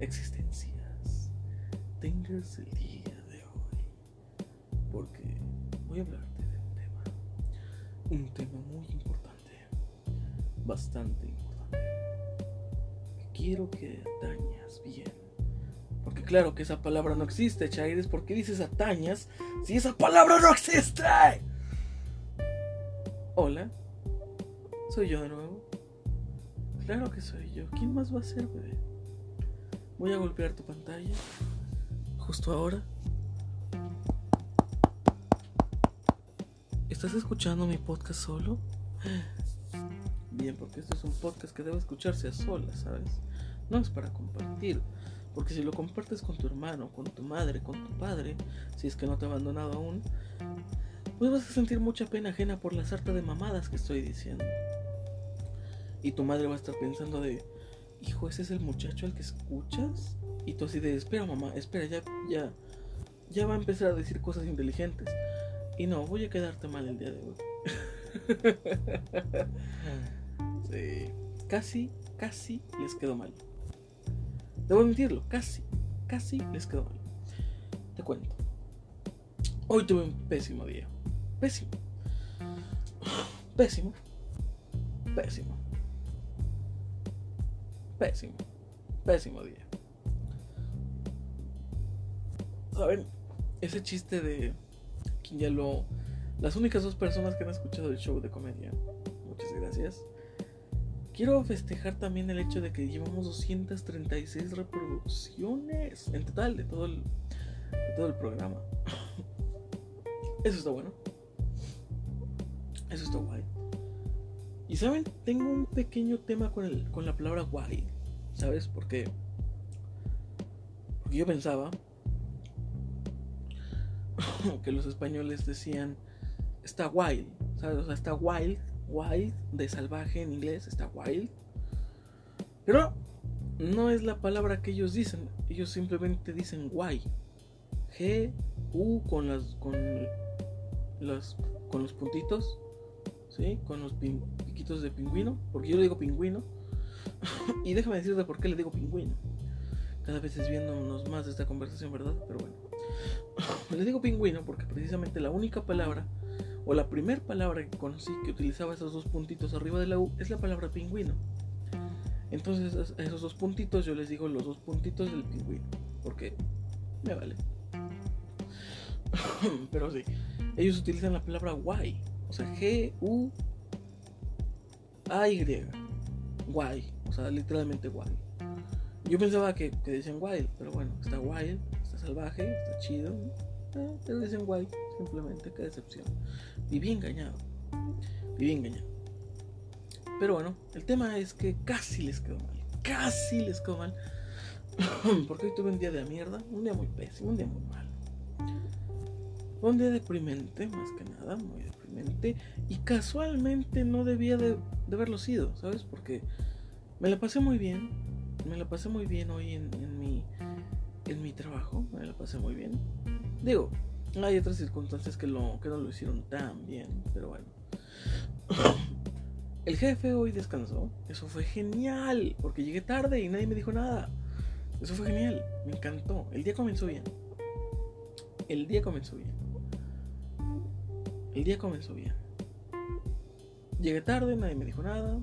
existencias tengas el día de hoy. Porque voy a hablarte de un tema. Un tema muy importante. Bastante importante. Quiero que atañas bien. Porque claro que esa palabra no existe, Chaires. ¿Por qué dices atañas si esa palabra no existe? Hola. Soy yo de nuevo. Claro que soy yo. ¿Quién más va a ser, bebé? Voy a golpear tu pantalla. Justo ahora. ¿Estás escuchando mi podcast solo? Bien, porque este es un podcast que debe escucharse a solas, ¿sabes? No es para compartir. Porque si lo compartes con tu hermano, con tu madre, con tu padre, si es que no te ha abandonado aún, pues vas a sentir mucha pena ajena por la sarta de mamadas que estoy diciendo. Y tu madre va a estar pensando de, hijo, ese es el muchacho al que escuchas. Y tú así de, espera mamá, espera, ya, ya, ya va a empezar a decir cosas inteligentes. Y no, voy a quedarte mal el día de hoy. sí, casi, casi les quedó mal. Debo admitirlo, casi, casi les quedó mal. Te cuento. Hoy tuve un pésimo día. Pésimo. Pésimo. Pésimo. Pésimo. Pésimo día. ¿Saben? Ese chiste de quien ya lo... Las únicas dos personas que han escuchado el show de comedia. Muchas gracias. Quiero festejar también el hecho de que llevamos 236 reproducciones en total de todo el, de todo el programa. Eso está bueno. Eso está guay. Y saben, tengo un pequeño tema con, el, con la palabra guay. ¿Sabes? Porque, porque yo pensaba que los españoles decían está wild. ¿Sabes? O sea, está wild. Wild de salvaje en inglés. Está wild. Pero no es la palabra que ellos dicen. Ellos simplemente dicen guay. G, U con las. con los, con los puntitos. ¿Sí? Con los de pingüino. Porque yo le digo pingüino. y déjame decirte por qué le digo pingüino. Cada vez es viéndonos más de esta conversación, ¿verdad? Pero bueno. le digo pingüino porque precisamente la única palabra, o la primera palabra que conocí que utilizaba esos dos puntitos arriba de la U, es la palabra pingüino. Entonces a esos dos puntitos yo les digo los dos puntitos del pingüino. Porque me vale. Pero sí, ellos utilizan la palabra guay. O sea, G-U-A-Y. Guay. O sea, literalmente guay. Yo pensaba que, que decían wild, pero bueno, está wild, está salvaje, está chido. Eh, pero dicen guay, simplemente, qué decepción. Viví engañado. Viví engañado. Pero bueno, el tema es que casi les quedó mal. Casi les quedó mal. Porque hoy tuve un día de mierda, un día muy pésimo, un día muy mal. Un día deprimente, más que nada, muy deprimente. Y casualmente no debía de, de haberlo sido, ¿sabes? Porque me la pasé muy bien. Me la pasé muy bien hoy en, mi, en mi trabajo. Me la pasé muy bien. Digo, hay otras circunstancias que, lo, que no lo hicieron tan bien. Pero bueno. El jefe hoy descansó. Eso fue genial. Porque llegué tarde y nadie me dijo nada. Eso fue genial. Me encantó. El día comenzó bien. El día comenzó bien. El día comenzó bien. Llegué tarde, nadie me dijo nada.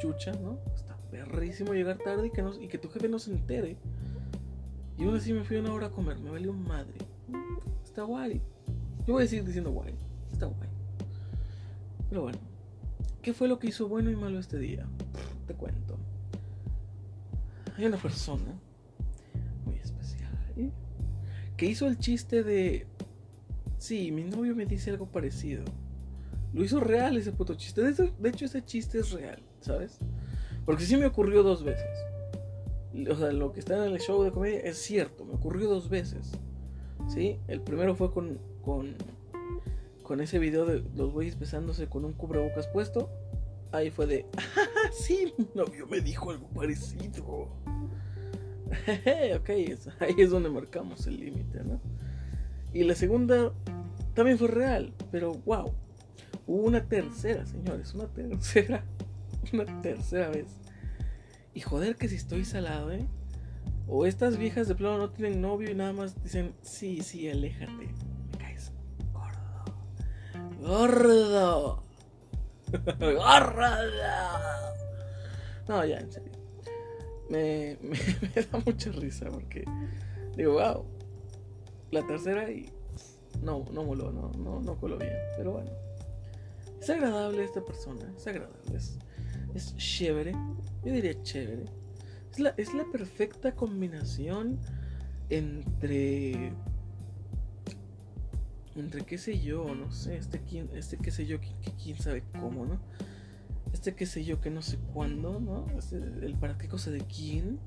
Chucha, ¿no? Está perrísimo llegar tarde y que, no, y que tu jefe no se entere. Y aún así me fui una hora a comer. Me valió madre. Está guay. Yo voy a seguir diciendo guay. Está guay. Pero bueno. ¿Qué fue lo que hizo bueno y malo este día? Te cuento. Hay una persona muy especial que hizo el chiste de Sí, mi novio me dice algo parecido. Lo hizo real ese puto chiste. De hecho, ese chiste es real, ¿sabes? Porque sí me ocurrió dos veces. O sea, lo que está en el show de comedia es cierto, me ocurrió dos veces. ¿Sí? El primero fue con, con, con ese video de los güeyes besándose con un cubrebocas puesto. Ahí fue de, ah, sí, mi novio me dijo algo parecido. ok, ahí es donde marcamos el límite, ¿no? Y la segunda también fue real, pero wow. Hubo una tercera, señores, una tercera, una tercera vez. Y joder que si estoy salado, ¿eh? O estas viejas de plano no tienen novio y nada más dicen, sí, sí, aléjate. Me caes gordo. Gordo. Gordo. No, ya, en serio. Me, me, me da mucha risa porque digo, wow. La tercera y no, no moló, no, no, no coló bien. Pero bueno. Es agradable esta persona, es agradable, es, es chévere. Yo diría chévere. Es la, es la perfecta combinación entre. Entre qué sé yo, no sé, este quién, este qué sé yo, quién, quién sabe cómo, ¿no? Este qué sé yo, que no sé cuándo, ¿no? Este, el para qué cosa de quién.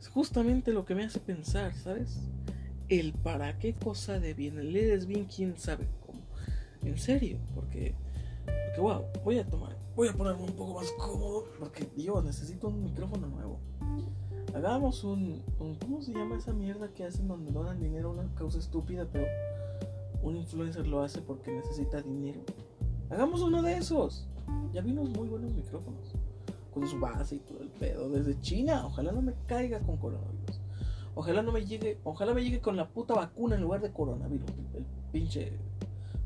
Es justamente lo que me hace pensar, ¿sabes? El para qué cosa de bien. El es bien, quién sabe cómo. En serio, porque. Porque, wow, voy a tomar. Voy a ponerme un poco más cómodo. Porque, Dios, necesito un micrófono nuevo. Hagamos un, un, ¿Cómo se llama esa mierda que hacen donde donan dinero a una causa estúpida, pero un influencer lo hace porque necesita dinero? Hagamos uno de esos. Ya vi unos muy buenos micrófonos. Con su base y todo el pedo. Desde China. Ojalá no me caiga con coronavirus. Ojalá no me llegue. Ojalá me llegue con la puta vacuna en lugar de coronavirus. El pinche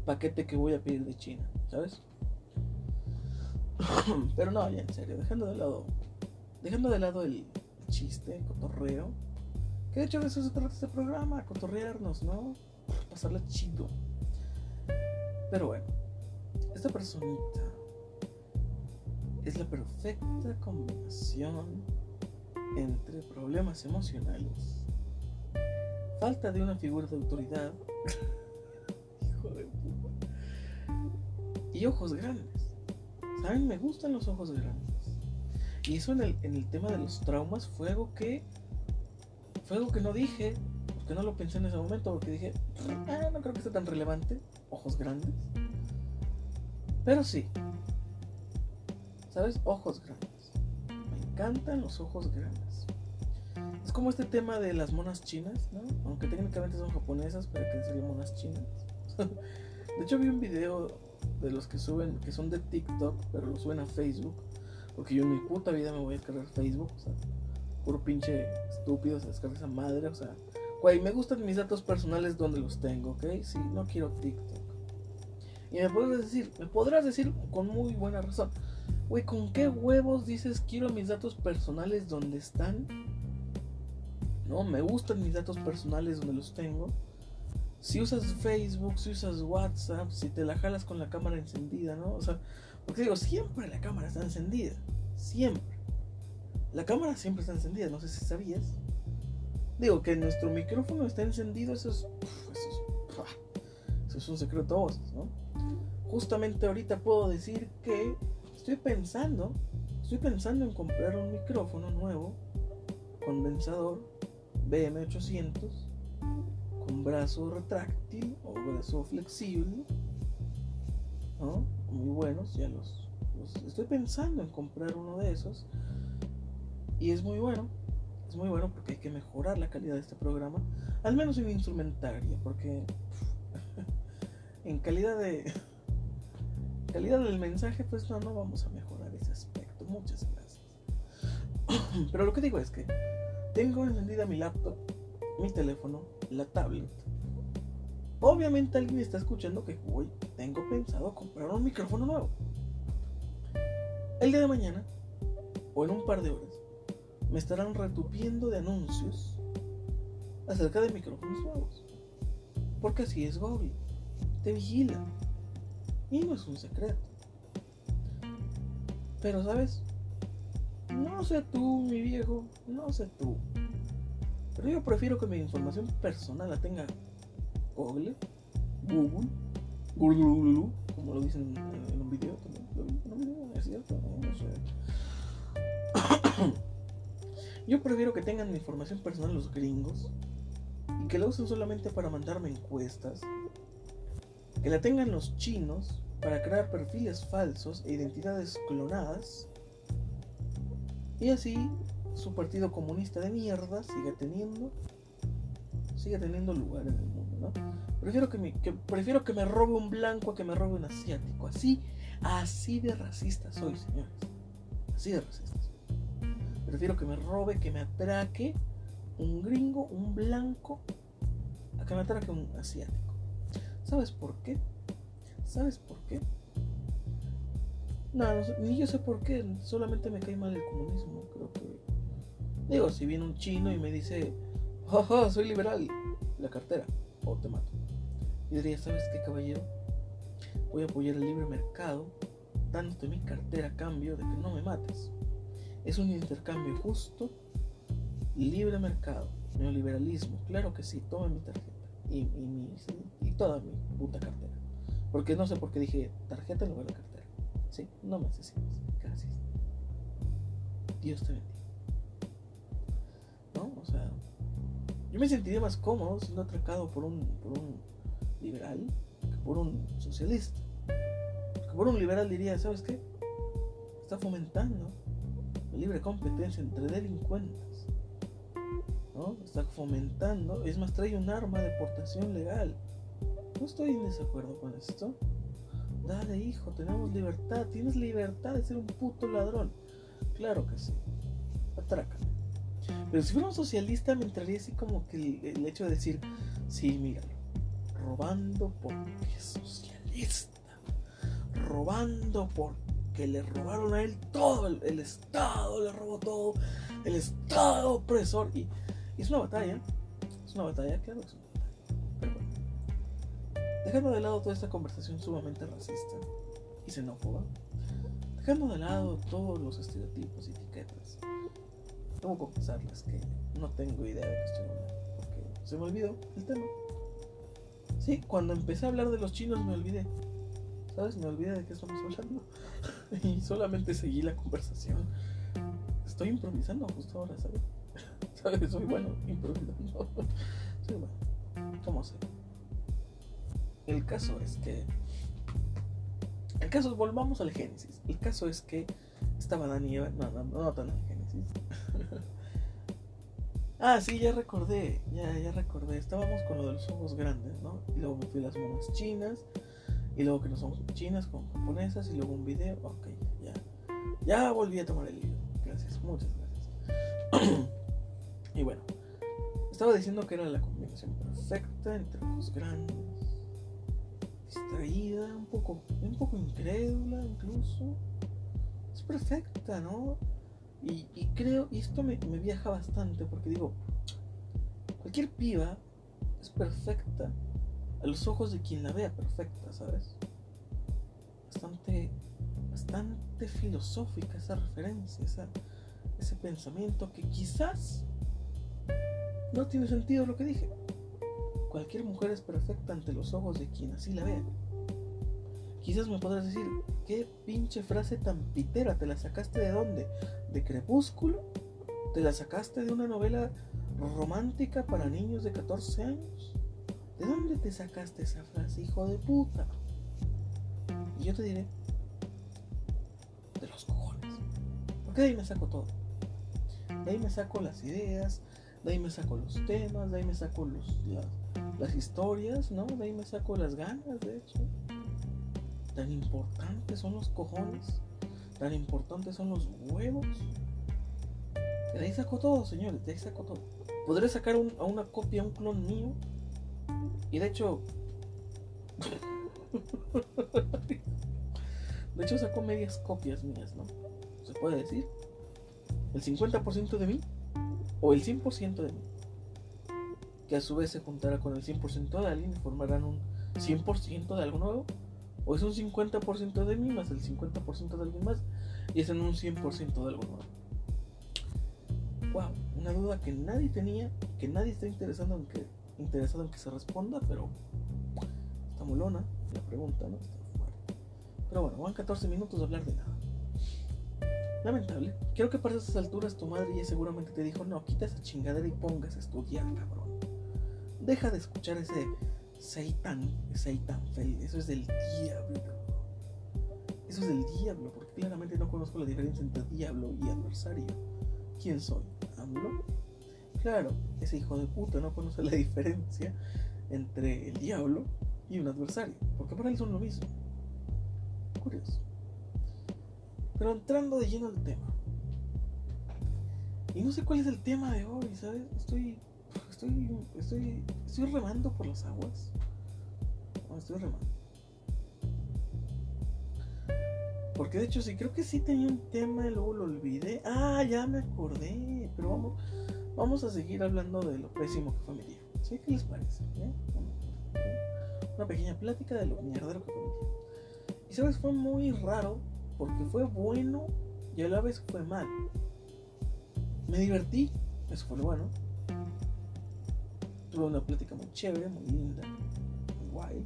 paquete que voy a pedir de China. ¿Sabes? Pero no, ya en serio. Dejando de lado. Dejando de lado el chiste, cotorreo. Que de hecho de eso se trata este programa, cotorrearnos, ¿no? Pasarla chido. Pero bueno, esta personita es la perfecta combinación entre problemas emocionales, falta de una figura de autoridad, hijo de puta, y ojos grandes. ¿Saben? Me gustan los ojos grandes. Y eso en el, en el tema de los traumas fue algo que. Fue algo que no dije. Porque no lo pensé en ese momento. Porque dije. Ah, no creo que sea tan relevante. Ojos grandes. Pero sí. ¿Sabes? Ojos grandes. Encantan los ojos grandes. Es como este tema de las monas chinas, ¿no? Aunque técnicamente son japonesas, pero que serían monas chinas. de hecho vi un video de los que suben, que son de TikTok, pero lo suben a Facebook porque yo en mi puta vida me voy a descargar Facebook, o sea, puro pinche estúpido, se descarga esa madre, o sea, güey, me gustan mis datos personales donde los tengo, ¿ok? Sí, no quiero TikTok. Y me podrás decir, me podrás decir con muy buena razón, güey, ¿con qué huevos dices quiero mis datos personales donde están? No, me gustan mis datos personales donde los tengo. Si usas Facebook, si usas WhatsApp, si te la jalas con la cámara encendida, ¿no? O sea, porque digo, siempre la cámara está encendida. Siempre. La cámara siempre está encendida, no sé si sabías. Digo, que nuestro micrófono está encendido, eso es. eso, es eso es un secreto a voces, ¿no? Justamente ahorita puedo decir que estoy pensando, estoy pensando en comprar un micrófono nuevo, condensador BM800, con brazo retráctil o brazo flexible, muy buenos, ya los, estoy pensando en comprar uno de esos. Y es muy bueno, es muy bueno porque hay que mejorar la calidad de este programa, al menos en instrumentaria, porque en calidad de calidad del mensaje, pues no, no vamos a mejorar ese aspecto. Muchas gracias. Pero lo que digo es que tengo encendida mi laptop, mi teléfono, la tablet Obviamente alguien está escuchando que hoy tengo pensado comprar un micrófono nuevo. El día de mañana, o en un par de horas, me estarán retupiendo de anuncios acerca de micrófonos nuevos. Porque así es Google. Te vigila. Y no es un secreto. Pero, ¿sabes? No sé tú, mi viejo. No sé tú. Pero yo prefiero que mi información personal la tenga Google, Google, Google, como lo dicen en un video también. ¿Es cierto? No, sé. Yo prefiero que tengan mi información personal los gringos y que la usen solamente para mandarme encuestas, que la tengan los chinos para crear perfiles falsos e identidades clonadas y así su partido comunista de mierda siga teniendo siga teniendo lugar en el mundo. Prefiero que, me, prefiero que me robe un blanco a que me robe un asiático. Así, así de racista soy, señores. Así de racista soy. Prefiero que me robe, que me atraque un gringo, un blanco, a que me atraque un asiático. ¿Sabes por qué? ¿Sabes por qué? No, ni yo sé por qué, solamente me cae mal el comunismo, creo que... Digo, si viene un chino y me dice, jaja, soy liberal, la cartera, o te mato. Y diría, ¿sabes qué, caballero? Voy a apoyar el libre mercado, dándote mi cartera a cambio de que no me mates. Es un intercambio justo, libre mercado, neoliberalismo, claro que sí, toma mi tarjeta y, y, toda mi puta cartera. Porque no sé por qué dije tarjeta en lugar de cartera. Sí, no me asesinas. Gracias. Dios te bendiga. ¿No? O sea, yo me sentiría más cómodo siendo atracado por un, por un liberal que por un socialista. Que por un liberal diría, ¿sabes qué? Está fomentando la libre competencia entre delincuentes Está fomentando, es más, trae un arma de portación legal. No estoy en desacuerdo con esto. Dale, hijo, tenemos libertad. Tienes libertad de ser un puto ladrón. Claro que sí. Atrácame. Pero si fuera un socialista, me entraría así como que el, hecho de decir, sí, míralo, robando porque es socialista. Robando porque le robaron a él todo. El, Estado le robó todo. El Estado opresor. Y es una batalla. Es una batalla, claro es. Dejando de lado toda esta conversación sumamente racista y xenófoba. Dejando de lado todos los estereotipos y etiquetas. Tengo que confesarles que no tengo idea de qué estoy hablando. Porque se me olvidó el tema. Sí, cuando empecé a hablar de los chinos me olvidé. ¿Sabes? Me olvidé de qué estamos hablando. y solamente seguí la conversación. Estoy improvisando justo ahora, ¿sabes? Soy bueno improvisando. Soy bueno. ¿Cómo sé? El caso es que. El caso es, volvamos al Génesis. El caso es que estaba Dani No, no, no tan al Génesis. ah, sí, ya recordé. Ya, ya recordé. Estábamos con lo de los ojos grandes, ¿no? Y luego me fui a las monas chinas. Y luego que no somos chinas, con japonesas. Y luego un video. Ok, ya. Ya volví a tomar el libro. Gracias, muchas gracias. Y bueno, estaba diciendo que era la combinación perfecta entre ojos grandes, distraída, un poco, un poco incrédula incluso. Es perfecta, ¿no? Y, creo, y esto me, me viaja bastante porque digo, cualquier piba es perfecta a los ojos de quien la vea perfecta, ¿sabes? Bastante, bastante filosófica esa referencia, ese pensamiento que quizás no tiene sentido lo que dije. Cualquier mujer es perfecta ante los ojos de quien así la vea. Quizás me podrás decir, ¿qué pinche frase tan pitera? ¿Te la sacaste de dónde? ¿De Crepúsculo? ¿Te la sacaste de una novela romántica para niños de 14 años? ¿De dónde te sacaste esa frase, hijo de puta? Y yo te diré, de los cojones. Porque de ahí me saco todo. De ahí me saco las ideas, de ahí me saco los temas, de ahí me saco los, las, historias, ¿no? De ahí me saco las ganas, de hecho. Tan importantes son los cojones, tan importantes son los huevos. De ahí saco todo, señores, de ahí saco todo. Podré sacar a una copia, un clon mío. Y de hecho... de hecho saco medias copias mías, ¿no? Se puede decir. El 50% de mí o el 100% de mí, que a su vez se juntará con el 100% de alguien y formarán un 100% de algo nuevo, o es un 50% de mí más el 50% de alguien más y es en un 100% de algo nuevo. Wow, una duda que nadie tenía, que nadie está interesado en que, interesado en se responda, pero está molona la pregunta, ¿no? Está fuerte. Pero bueno, van 14 minutos de hablar de nada. Lamentable. Creo que para esas alturas tu madre ya seguramente te dijo, no, quita esa chingadera y pongas a estudiar, cabrón. Deja de escuchar ese Seitan, Seitan feliz. Eso es del diablo. Eso es del diablo, porque claramente no conozco la diferencia entre diablo y adversario. ¿Quién soy? ¿AMLO? Claro, ese hijo de puta no conoce la diferencia entre el diablo y un adversario, porque para él son lo mismo. Curioso. Pero entrando de lleno al tema. Y no sé cuál es el tema de hoy, ¿sabes? Estoy. Estoy. Estoy. Estoy remando por las aguas. Estoy remando. Porque de hecho sí, creo que sí tenía un tema y luego lo olvidé. Ah, ya me acordé. Pero vamos, vamos a seguir hablando de lo pésimo que fue mi día. ¿Sí? ¿Qué les parece? ¿Eh? Una pequeña plática de lo mierdero que fue mi día. Y sabes, fue muy raro porque fue bueno y a la vez fue mal. Me divertí, eso fue bueno. Tuve una plática muy chévere, muy linda, muy guay.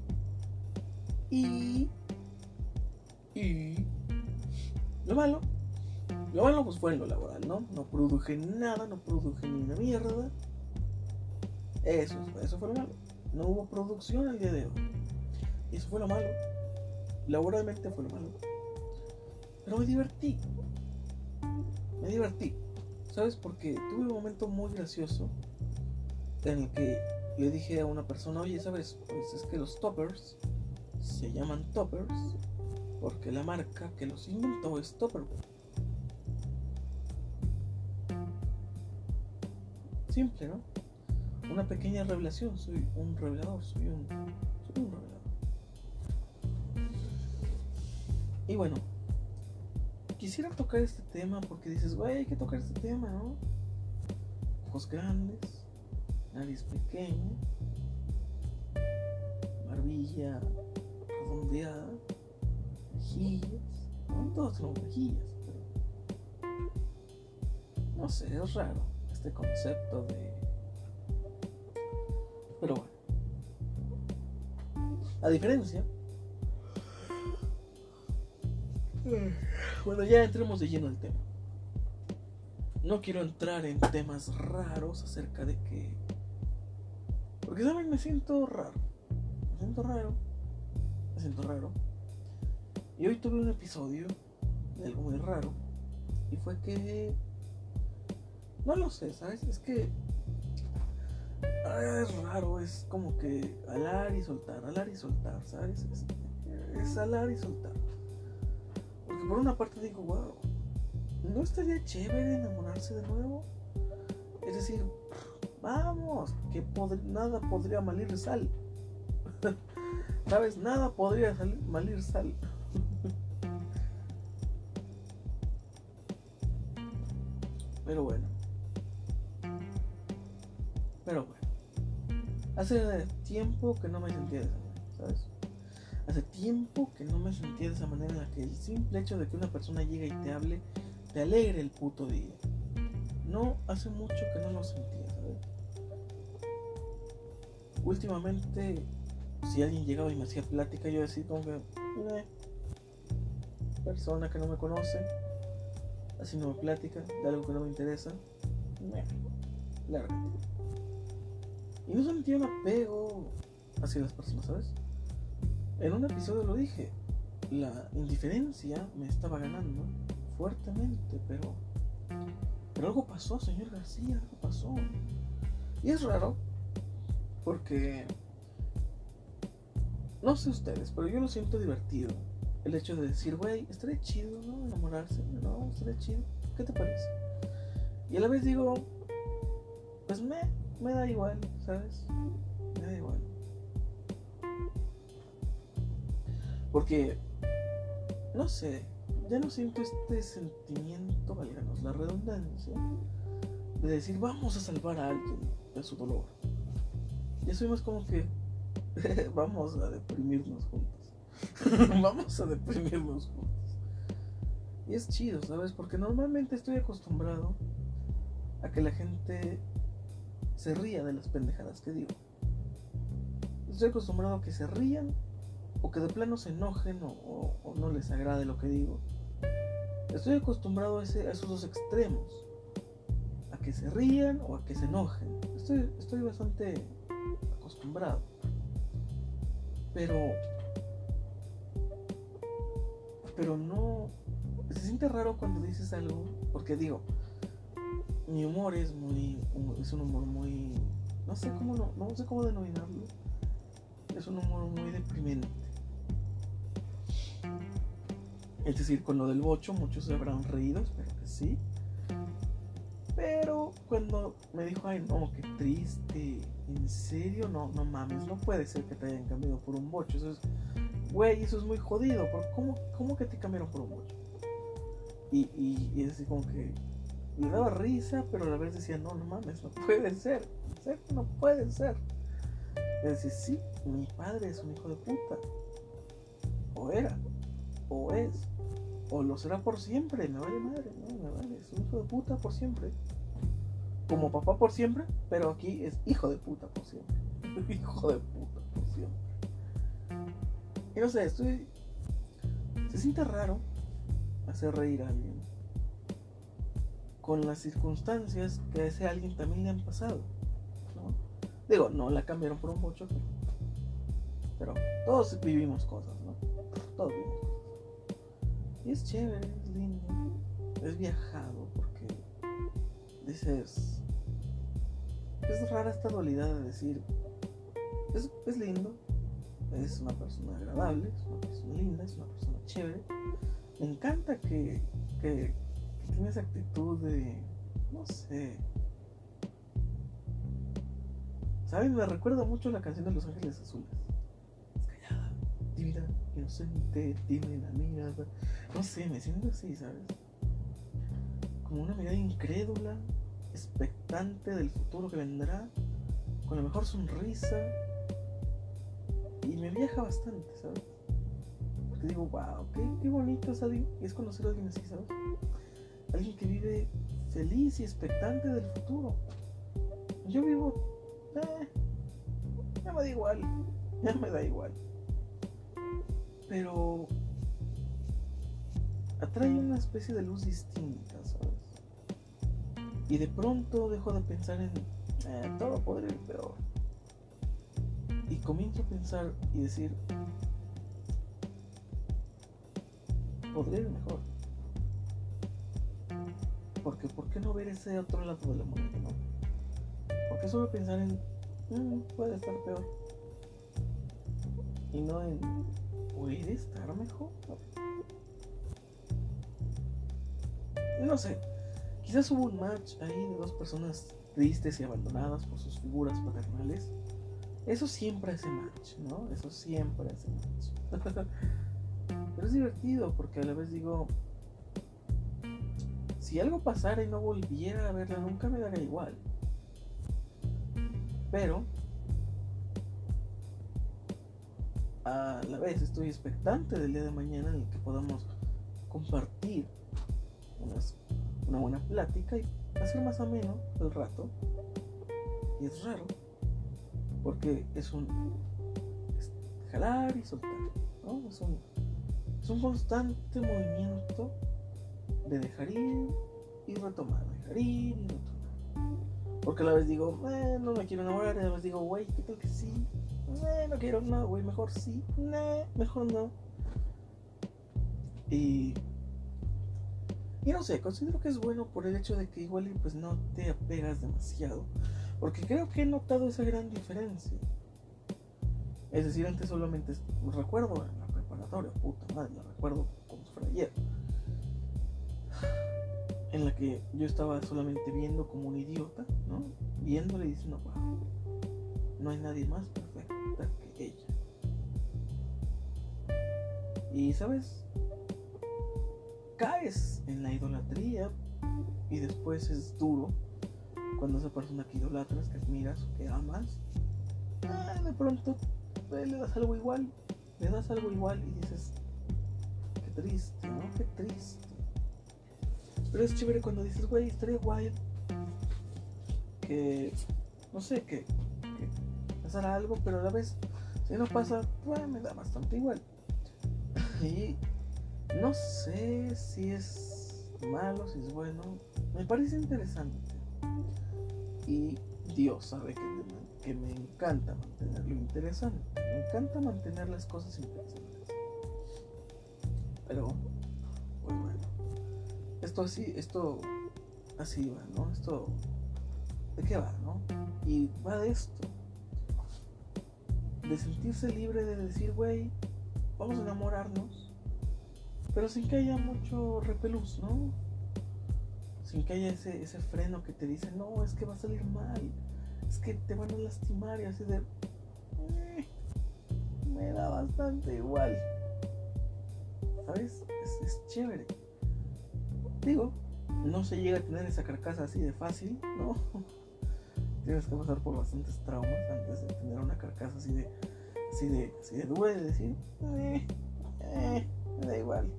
Y. Y. Lo malo. Lo malo pues fue en lo laboral, ¿no? No produje nada, no produje ni una mierda. Eso, eso fue lo malo. No hubo producción el día de hoy. Y eso fue lo malo. Laboralmente fue lo malo. Pero me divertí. Me divertí. ¿Sabes? Porque tuve un momento muy gracioso en el que le dije a una persona, oye, ¿sabes? Pues es que los toppers se llaman toppers porque la marca que los inventó es Topperware. Simple, ¿no? Una pequeña revelación, soy un revelador, soy un, soy un revelador. Y bueno, quisiera tocar este tema porque dices, güey, hay que tocar este tema, ¿no? Ojos grandes, nariz pequeña, barbilla redondeada, mejillas. No todos tenemos mejillas, pero. No sé, es raro este concepto de. Pero bueno. A diferencia Bueno, ya entremos de lleno al tema. No quiero entrar en temas raros acerca de que... Porque, ¿saben? Me siento raro. Me siento raro. Me siento raro. Y hoy tuve un episodio de algo muy raro. Y fue que... No lo sé, ¿sabes? Es que... Es raro, es como que alar y soltar, alar y soltar, ¿sabes? Es, es alar y soltar por una parte digo, wow, ¿no estaría chévere enamorarse de nuevo? Es decir, vamos, que nada podría malir sal. ¿Sabes? Nada podría malir sal. Pero bueno. Pero bueno. Hace tiempo que no me sentía de esa ¿sabes? Hace tiempo que no me sentía de esa manera en la que el simple hecho de que una persona llegue y te hable te alegre el puto día. No, hace mucho que no lo sentía. Últimamente, si alguien llegaba y me hacía plática, yo decía como que, persona que no me conoce, haciendo plática de algo que no me interesa, meh, Y no sentía un apego hacia las personas, ¿sabes? En un episodio lo dije, la indiferencia me estaba ganando fuertemente, pero, pero algo pasó, señor García, algo pasó. Y es raro, porque, no sé ustedes, pero yo lo siento divertido. El hecho de decir, güey, estaría chido, ¿no? Enamorarse, ¿no? Estaría chido. ¿Qué te parece? Y a la vez digo, pues me, me da igual, ¿sabes? Me da igual. Porque, no sé, ya no siento este sentimiento, válganos la redundancia, de decir vamos a salvar a alguien de su dolor. Ya soy más como que vamos a deprimirnos juntos. vamos a deprimirnos juntos. Y es chido, ¿sabes? Porque normalmente estoy acostumbrado a que la gente se ría de las pendejadas que digo. Estoy acostumbrado a que se rían o que de plano se enojen o, no les agrade lo que digo. Estoy acostumbrado a, esos dos extremos, a que se rían o a que se enojen. Estoy, estoy bastante acostumbrado. Pero, pero no, se siente raro cuando dices algo, porque digo, mi humor es muy, es un humor muy, no sé cómo, no, no sé cómo denominarlo. Es un humor muy deprimente. Es decir, con lo del bocho muchos se habrán reído, espero que sí. Pero cuando me dijo, ay, no, qué triste, en serio, no, no mames, no puede ser que te hayan cambiado por un bocho. Eso es, güey, eso es muy jodido, ¿cómo, cómo que te cambiaron por un bocho? Y, y, y es así como que le daba risa, pero a la vez decía, no, no mames, no puede ser, no puede ser. Y decía, sí, mi padre es un hijo de puta. O era, o es, o lo será por siempre, me vale madre, no, me vale, es un hijo de puta por siempre. Como papá por siempre, pero aquí es hijo de puta por siempre. hijo de puta por siempre. Y no sé, estoy. Se siente raro hacer reír a alguien con las circunstancias que a ese alguien también le han pasado. ¿no? Digo, no la cambiaron por un bocho, pero, todos vivimos cosas, ¿no? Todos vivimos cosas. Y es chévere, es lindo, es viajado, porque dices, es rara esta dualidad de decir, es, lindo, es una persona agradable, es una persona linda, es una persona chévere. Me encanta que, que, tiene esa actitud de, no sé. ¿Saben? Me recuerda mucho la canción de Los Ángeles Azules. Es callada, tímida, inocente, tiene la mirada. No sé, me siento así, ¿sabes? Como una mirada incrédula, expectante del futuro que vendrá, con la mejor sonrisa. Y me viaja bastante, ¿sabes? Porque digo, wow, qué, qué bonito es, es conocer a alguien así, ¿sabes? Alguien que vive feliz y expectante del futuro. Yo vivo, eh, ya me da igual, ya me da igual. Pero atrae una especie de luz distinta, ¿sabes? Y de pronto dejo de pensar en eh, todo podría ir peor. Y comienzo a pensar y decir, podría ir mejor. Porque, ¿por qué no ver ese otro lado de la moneda, no? ¿Por qué solo pensar en, mm, puede estar peor? Y no en, ¿puede estar mejor? No sé, quizás hubo un match ahí de dos personas tristes y abandonadas por sus figuras paternales. Eso siempre hace match, ¿no? Eso siempre hace match. Pero es divertido porque a la vez digo, si algo pasara y no volviera a verla nunca me daría igual. Pero a la vez estoy expectante del día de mañana en el que podamos compartir una buena plática y hacer más ameno el rato. Y es raro, porque es un jalar y soltar, ¿no? Es un, es un constante movimiento de dejar ir y retomar, dejar ir y retomar. Porque a la vez digo, eh, no me quiero enamorar, y a la vez digo, güey, ¿qué tal que sí? Eh, no quiero, no, güey, mejor sí, mejor no. Y, y no sé, considero que es bueno por el hecho de que igual pues no te apegas demasiado. Porque creo que he notado esa gran diferencia. Es decir, antes solamente recuerdo en la preparatoria, puta madre, recuerdo como si fuera ayer en la que yo estaba solamente viendo como un idiota, ¿no? Viéndole y diciendo, wow, no hay nadie más perfecta que ella. Y sabes, caes en la idolatría y después es duro cuando esa persona que idolatras, que admiras, que amas, de pronto le das algo igual, le das algo igual y dices, qué triste, ¿no? Qué triste. Pero es chévere cuando dices, güey, estaría guay que, no sé, que, que algo, pero a la vez, si no pasa, pues me da bastante igual. Y no sé si es malo, si es bueno. Me parece interesante. Y Dios sabe que, me encanta mantenerlo interesante. Me encanta mantener las cosas interesantes. Pero esto así, esto así va, ¿no? Esto, ¿de qué va, no? Y va de esto. De sentirse libre de decir, güey, vamos a enamorarnos, pero sin que haya mucho repelús, ¿no? sin que haya ese, ese freno que te dice, no, es que va a salir mal, es que te van a lastimar y así de... "Eh, me da bastante igual. ¿Sabes? Es, chévere. Digo, no se llega a tener esa carcasa así de fácil, ¿no? Tienes que pasar por bastantes traumas antes de tener una carcasa así de, así de, así de dura y de decir, eh, eh, me da igual.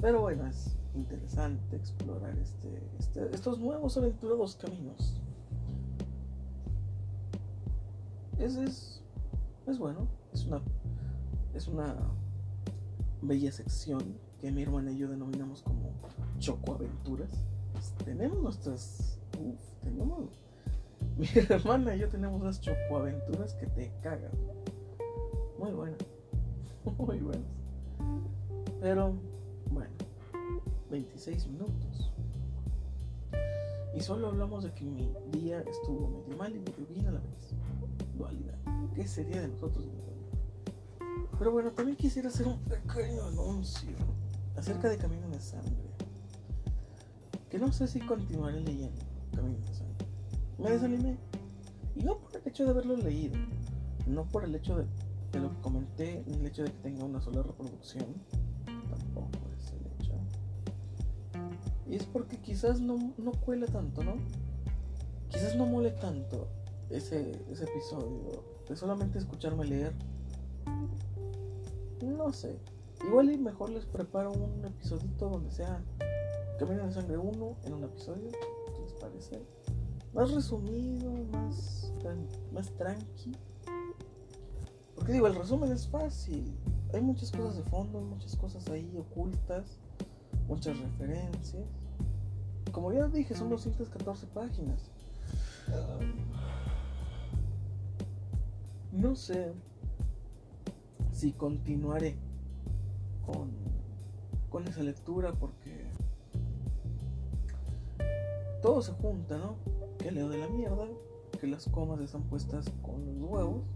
Pero bueno, es interesante explorar este, este, estos nuevos aventurados caminos. Es, es, es bueno, es una, es una bella sección que mi hermana y yo denominamos como chocoaventuras. Pues, tenemos nuestras, uf, tenemos, mi hermana y yo tenemos unas chocoaventuras que te cagan. Muy buenas, muy buenas. Pero bueno, 26 minutos. Y solo hablamos de que mi día estuvo medio mal y medio bien a la vez. Dualidad. ¿Qué sería de nosotros? Pero bueno, también quisiera hacer un pequeño anuncio acerca de Camino de Sangre. Que no sé si continuaré leyendo Camino de Sangre. Me desanimé. Y no por el hecho de haberlo leído. No por el hecho de, lo que comenté, ni el hecho de que tenga una sola reproducción. Tampoco es el hecho. Y es porque quizás no, no cuela tanto, ¿no? Quizás no mole tanto ese, ese episodio de solamente escucharme leer. No sé. Igual y mejor les preparo un episodito donde sea Camino de Sangre 1 en un episodio. ¿Qué les parece? Más resumido, más, más tranqui. Porque digo, el resumen es fácil. Hay muchas cosas de fondo, hay muchas cosas ahí ocultas, muchas referencias. Como ya dije, son 214 páginas. No sé si continuaré con, con esa lectura porque todo se junta, ¿no? Que leo de la mierda, que las comas están puestas con los huevos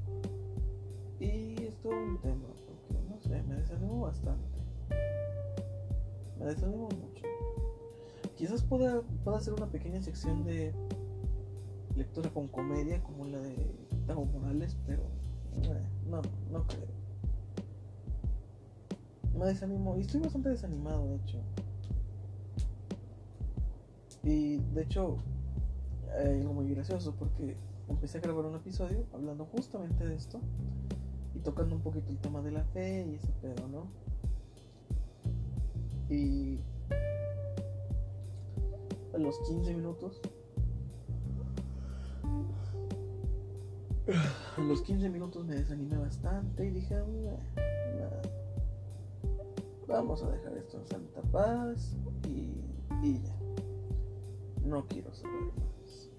y es todo un tema porque no sé, me desanimo bastante. Me desanimo mucho. Quizás pueda, pueda hacer una pequeña sección de lectura con comedia como la de Tavo Morales, pero eh, no, no creo. Me desanimo y estoy bastante desanimado, de hecho. Y de hecho, algo muy gracioso porque empecé a grabar un episodio hablando justamente de esto y tocando un poquito el tema de la fe y ese pedo, ¿no? Y a los 15 minutos a los 15 minutos me desanimé bastante y dije, "Nah, nah, vamos a dejar esto en santa paz y, y ya. No quiero saber más.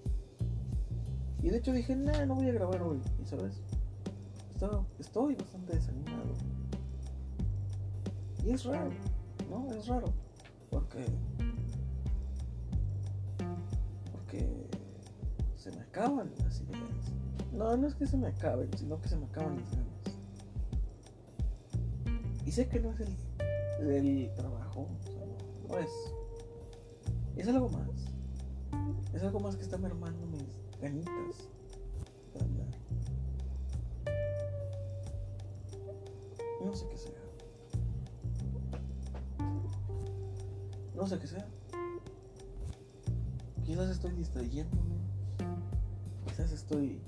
Y de hecho dije, nah, no voy a grabar hoy. Y sabes, Estoy bastante desanimado. Y es raro, ¿no? Es raro. Porque. Porque se me acaban las ideas. No, no es que se me acaben, sino que se me acaban las ganas. Y sé que no es el, el trabajo, o sea, no, no es. Es algo más. Es algo más que está mermando mis ganitas No sé qué sea. No sé qué sea. Quizás estoy distrayéndome. Quizás estoy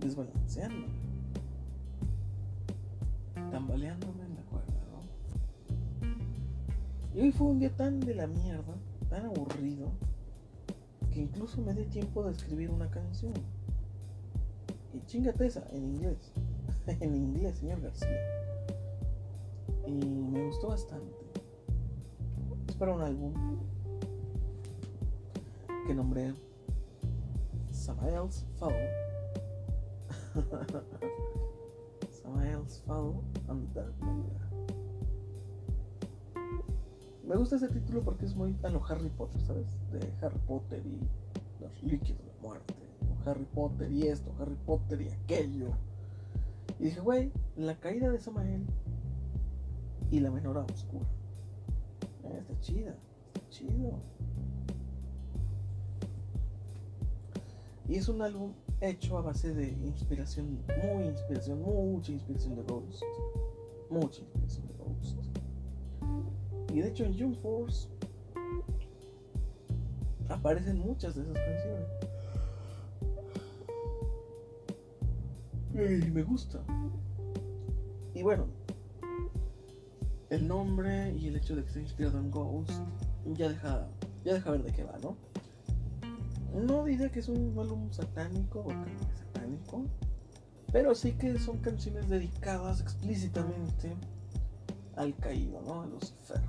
desbalanceando. Tambaleándome en la cuerda. Y hoy fue un día tan de la mierda, tan aburrido, que incluso me di tiempo de escribir una canción. Y chingate esa, en inglés. en inglés, señor García. Y me gustó bastante. Es para un álbum que nombré Samael's Fall. Samael's Fall and the Dark Manga. Me gusta ese título porque es muy a lo Harry Potter, ¿sabes? De Harry Potter y los líquidos de muerte. o Harry Potter y esto, Harry Potter y aquello. Y dije, güey, la caída de Samael y la menorá oscura. Eh, está chida, está chido. Y es un álbum hecho a base de inspiración, muy inspiración, mucha inspiración de Ghost. Mucha inspiración de Ghost. Y de hecho en Jump Force aparecen muchas de esas canciones. Y me gusta. Y bueno, el nombre y el hecho de que esté inspirado en Ghost ya deja, ya deja ver de qué va, ¿no? No diría que es un álbum satánico o satánico, pero sí que son canciones dedicadas explícitamente al caído, ¿no? A Lucifer.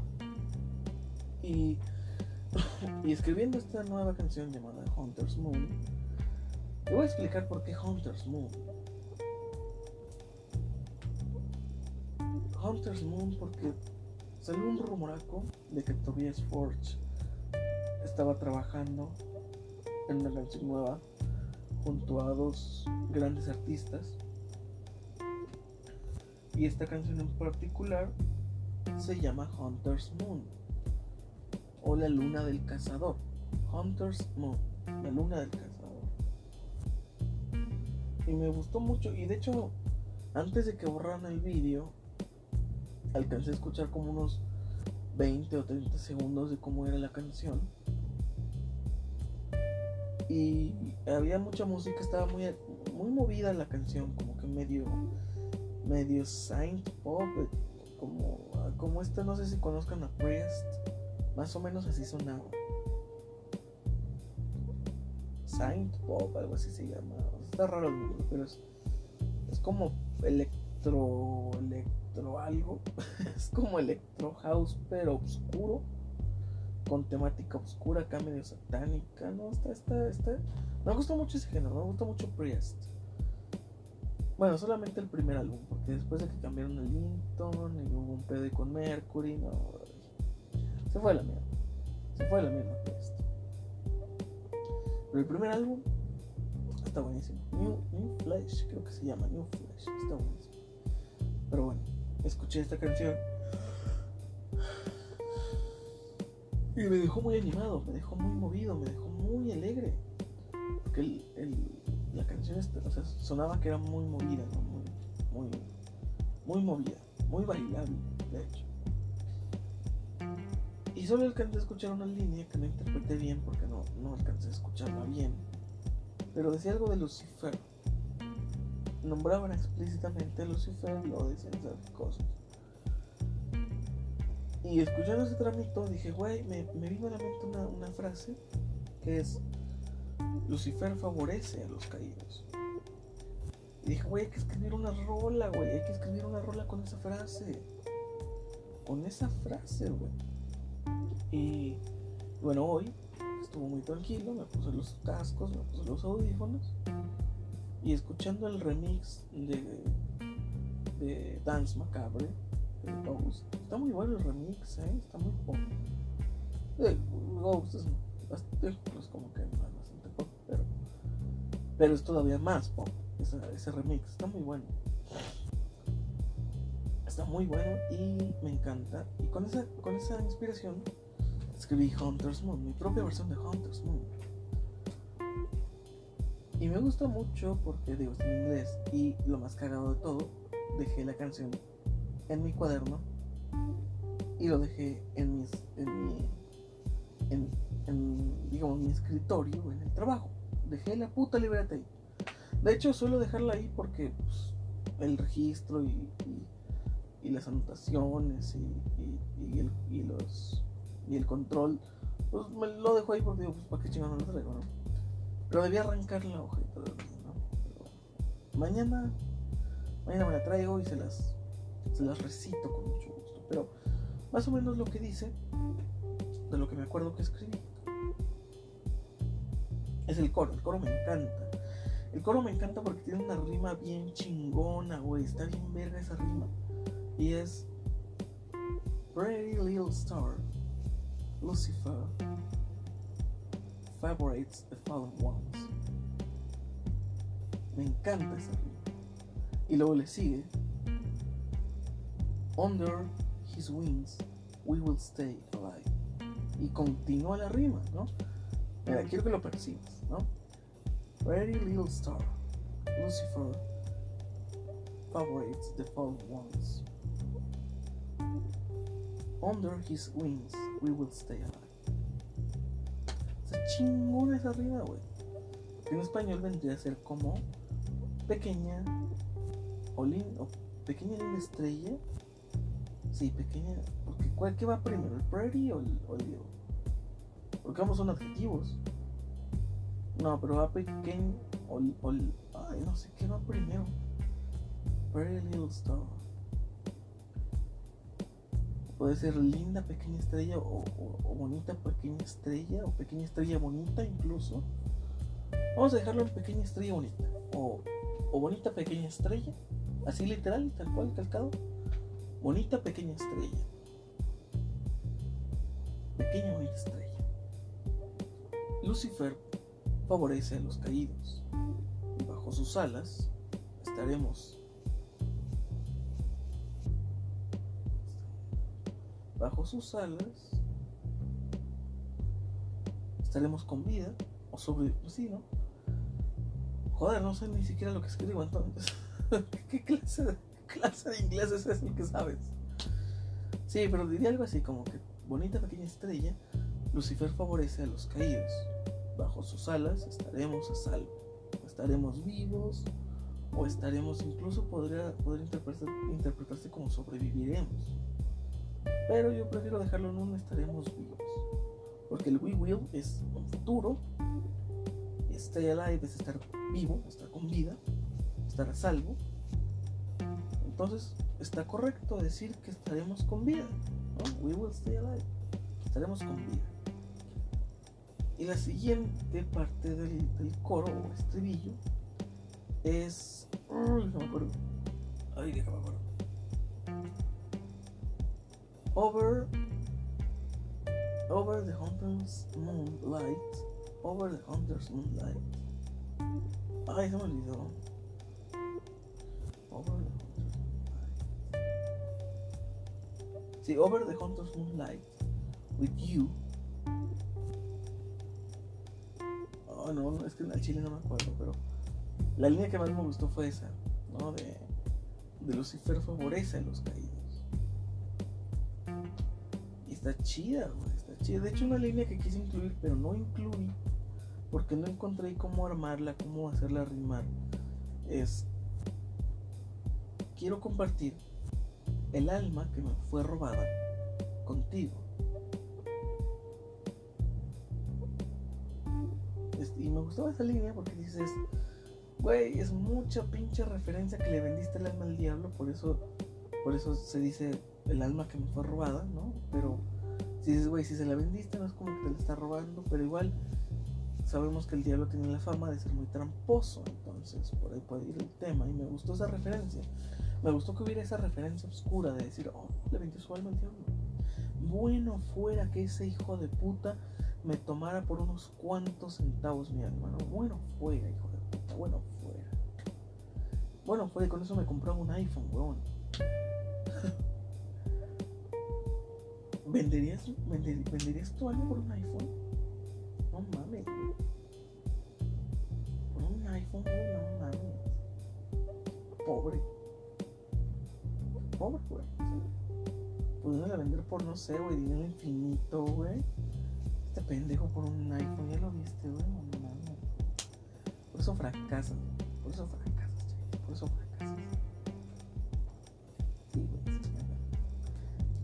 Y, y escribiendo esta nueva canción llamada Hunter's Moon, te voy a explicar por qué Hunter's Moon. Hunter's Moon porque salió un rumoraco de que Tobias Forge estaba trabajando en una canción nueva junto a dos grandes artistas. Y esta canción en particular se llama Hunter's Moon o la luna del cazador. Hunter's Moon, la luna del cazador. Y me gustó mucho y de hecho antes de que borraran el vídeo alcancé a escuchar como unos 20 o 30 segundos de cómo era la canción. Y había mucha música, estaba muy, muy movida la canción, como que medio, medio Saint Pop, como, como esta, no sé si conozcan a Priest, más o menos así sonaba. Saint Pop, algo así se llama. Está raro el nombre, pero es, es como electro, electro algo. es como electro house, pero oscuro. Con temática oscura, acá medio satánica. No, está, está, está. Me gustó mucho ese género, me gustó mucho Priest. Bueno, solamente el primer álbum, porque después de que cambiaron el Linton y hubo un pedo con Mercury, no. Se fue la mierda. Se fue la mierda Priest. Pero el primer álbum está buenísimo. New, New Flesh, creo que se llama New Flesh. Está buenísimo. Pero bueno escuché esta canción y me dejó muy animado, me dejó muy movido, me dejó muy alegre. Porque la canción sonaba que era muy movida, muy, muy, muy movida, muy bailable, de hecho. Y solo alcancé a escuchar una línea que no interpreté bien porque no, no alcancé a escucharla bien. Pero decía algo de Lucifer nombraban explícitamente a Lucifer, lo decían esas cosas. Y escuchando ese tramito dije, güey, me, vino a la mente una, frase que es, Lucifer favorece a los caídos. Y dije, güey, hay que escribir una rola, güey, hay que escribir una rola con esa frase. Con esa frase, güey. Y bueno, hoy estuvo muy tranquilo, me puse los cascos, me puse los audífonos y escuchando el remix de, de Dance Macabre, Ghost, está muy bueno el remix, ¿eh? está muy pop. Eh, Ghost es bastante, pues como que bastante pop, pero, pero es todavía más pop, ese, ese remix, está muy bueno. Está muy bueno y me encanta. Y con esa, con esa inspiración escribí Hunter's Moon, mi propia versión de Hunter's Moon. Y me gusta mucho porque digo, está en inglés. Y lo más cagado de todo, dejé la canción en mi cuaderno y lo dejé en mis en mi en, digamos mi escritorio en el trabajo. Dejé la puta libreta ahí. De hecho suelo dejarla ahí porque pues, el registro y, y, las anotaciones y, el, y los y el control pues me lo dejo ahí porque digo pues para qué chingados no lo traigo no pero debía arrancar la hoja y todo, ¿no? mañana, mañana me la traigo y se las, se las recito con mucho gusto. Pero más o menos lo que dice, de lo que me acuerdo que escribí, es el coro. El coro me encanta. El coro me encanta porque tiene una rima bien chingona, güey. Está bien verga esa rima. Y es Pretty Little Star, Lucifer favorites the fallen ones. Me encanta esa rima. Y luego le sigue. Under his wings, we will stay alive. Y continúa la rima, ¿no? Mira, quiero que lo percibas, ¿no? Pretty little star, Lucifer favorites the fallen ones. Under his wings, we will stay alive. Está chingona esa rima, güey. En español vendría a ser como pequeña o, lin- pequeña linda estrella. Sí, pequeña. Porque ¿cuál qué va primero? ¿El pretty o el, o? Porque ambos son adjetivos. No, pero va pequeño o, o ay, no sé qué va primero. Pretty little star. Puede ser linda pequeña estrella o, bonita pequeña estrella o pequeña estrella bonita incluso. Vamos a dejarlo en pequeña estrella bonita o, bonita pequeña estrella. Así literal, tal cual, calcado. Bonita pequeña estrella. Pequeña estrella. Lucifer favorece a los caídos. Bajo sus alas estaremos. Bajo sus alas estaremos con vida o sobre. Pues sí, ¿no? Joder, no sé ni siquiera lo que escribo entonces. ¿Qué clase de, clase de inglés es el que sabes? Sí, pero diría algo así como que bonita pequeña estrella, Lucifer favorece a los caídos. Bajo sus alas estaremos a salvo. Estaremos vivos o estaremos, incluso podría, podría interpretarse, interpretarse como sobreviviremos. Pero yo prefiero dejarlo en un estaremos vivos. Porque el we will es un futuro. Stay alive es estar vivo, estar con vida, estar a salvo. Entonces está correcto decir que estaremos con vida. ¿no? We will stay alive. Estaremos con vida. Y la siguiente parte del, del coro o estribillo es. Uy, no me acuerdo. Ay, déjame acuerdo. Over. Over the hunter's moonlight. Over the hunter's moonlight. Ay, se me olvidó. Over the hunter's moonlight. Sí, over the hunter's moonlight. With you. Oh, no, es que al chile no me acuerdo, pero la línea que más me gustó fue esa, ¿no? De, de Lucifer favorece a los caídos. Está chida, güey, está chida. De hecho, una línea que quise incluir, pero no incluí, porque no encontré cómo armarla, cómo hacerla rimar, es, quiero compartir el alma que me fue robada contigo. Y me gustaba esa línea porque dices, güey, es mucha pinche referencia que le vendiste el alma al diablo, por eso, por eso se dice el alma que me fue robada, ¿no? Pero dices, güey, si se la vendiste no es como que te la está robando, pero igual sabemos que el diablo tiene la fama de ser muy tramposo, entonces por ahí puede ir el tema y me gustó esa referencia. Me gustó que hubiera esa referencia oscura de decir, oh, le vendió su alma al diablo. Bueno fuera que ese hijo de puta me tomara por unos cuantos centavos mi alma, ¿no? Bueno fuera, hijo de puta, bueno fuera. Bueno fuera, y con eso me compraba un iPhone, weón. ¿Venderías, vender- ¿Venderías tu alma por un iPhone? No mames. Por un iPhone, no mames. Pobre. Pobre, güey. Pudiéndola vender por, no sé, güey, dinero infinito, güey. Este pendejo por un iPhone, ya lo viste, güey, no mames. Por eso fracasas, güey. Por eso fracasas. Por eso fracasas. Sí, güey.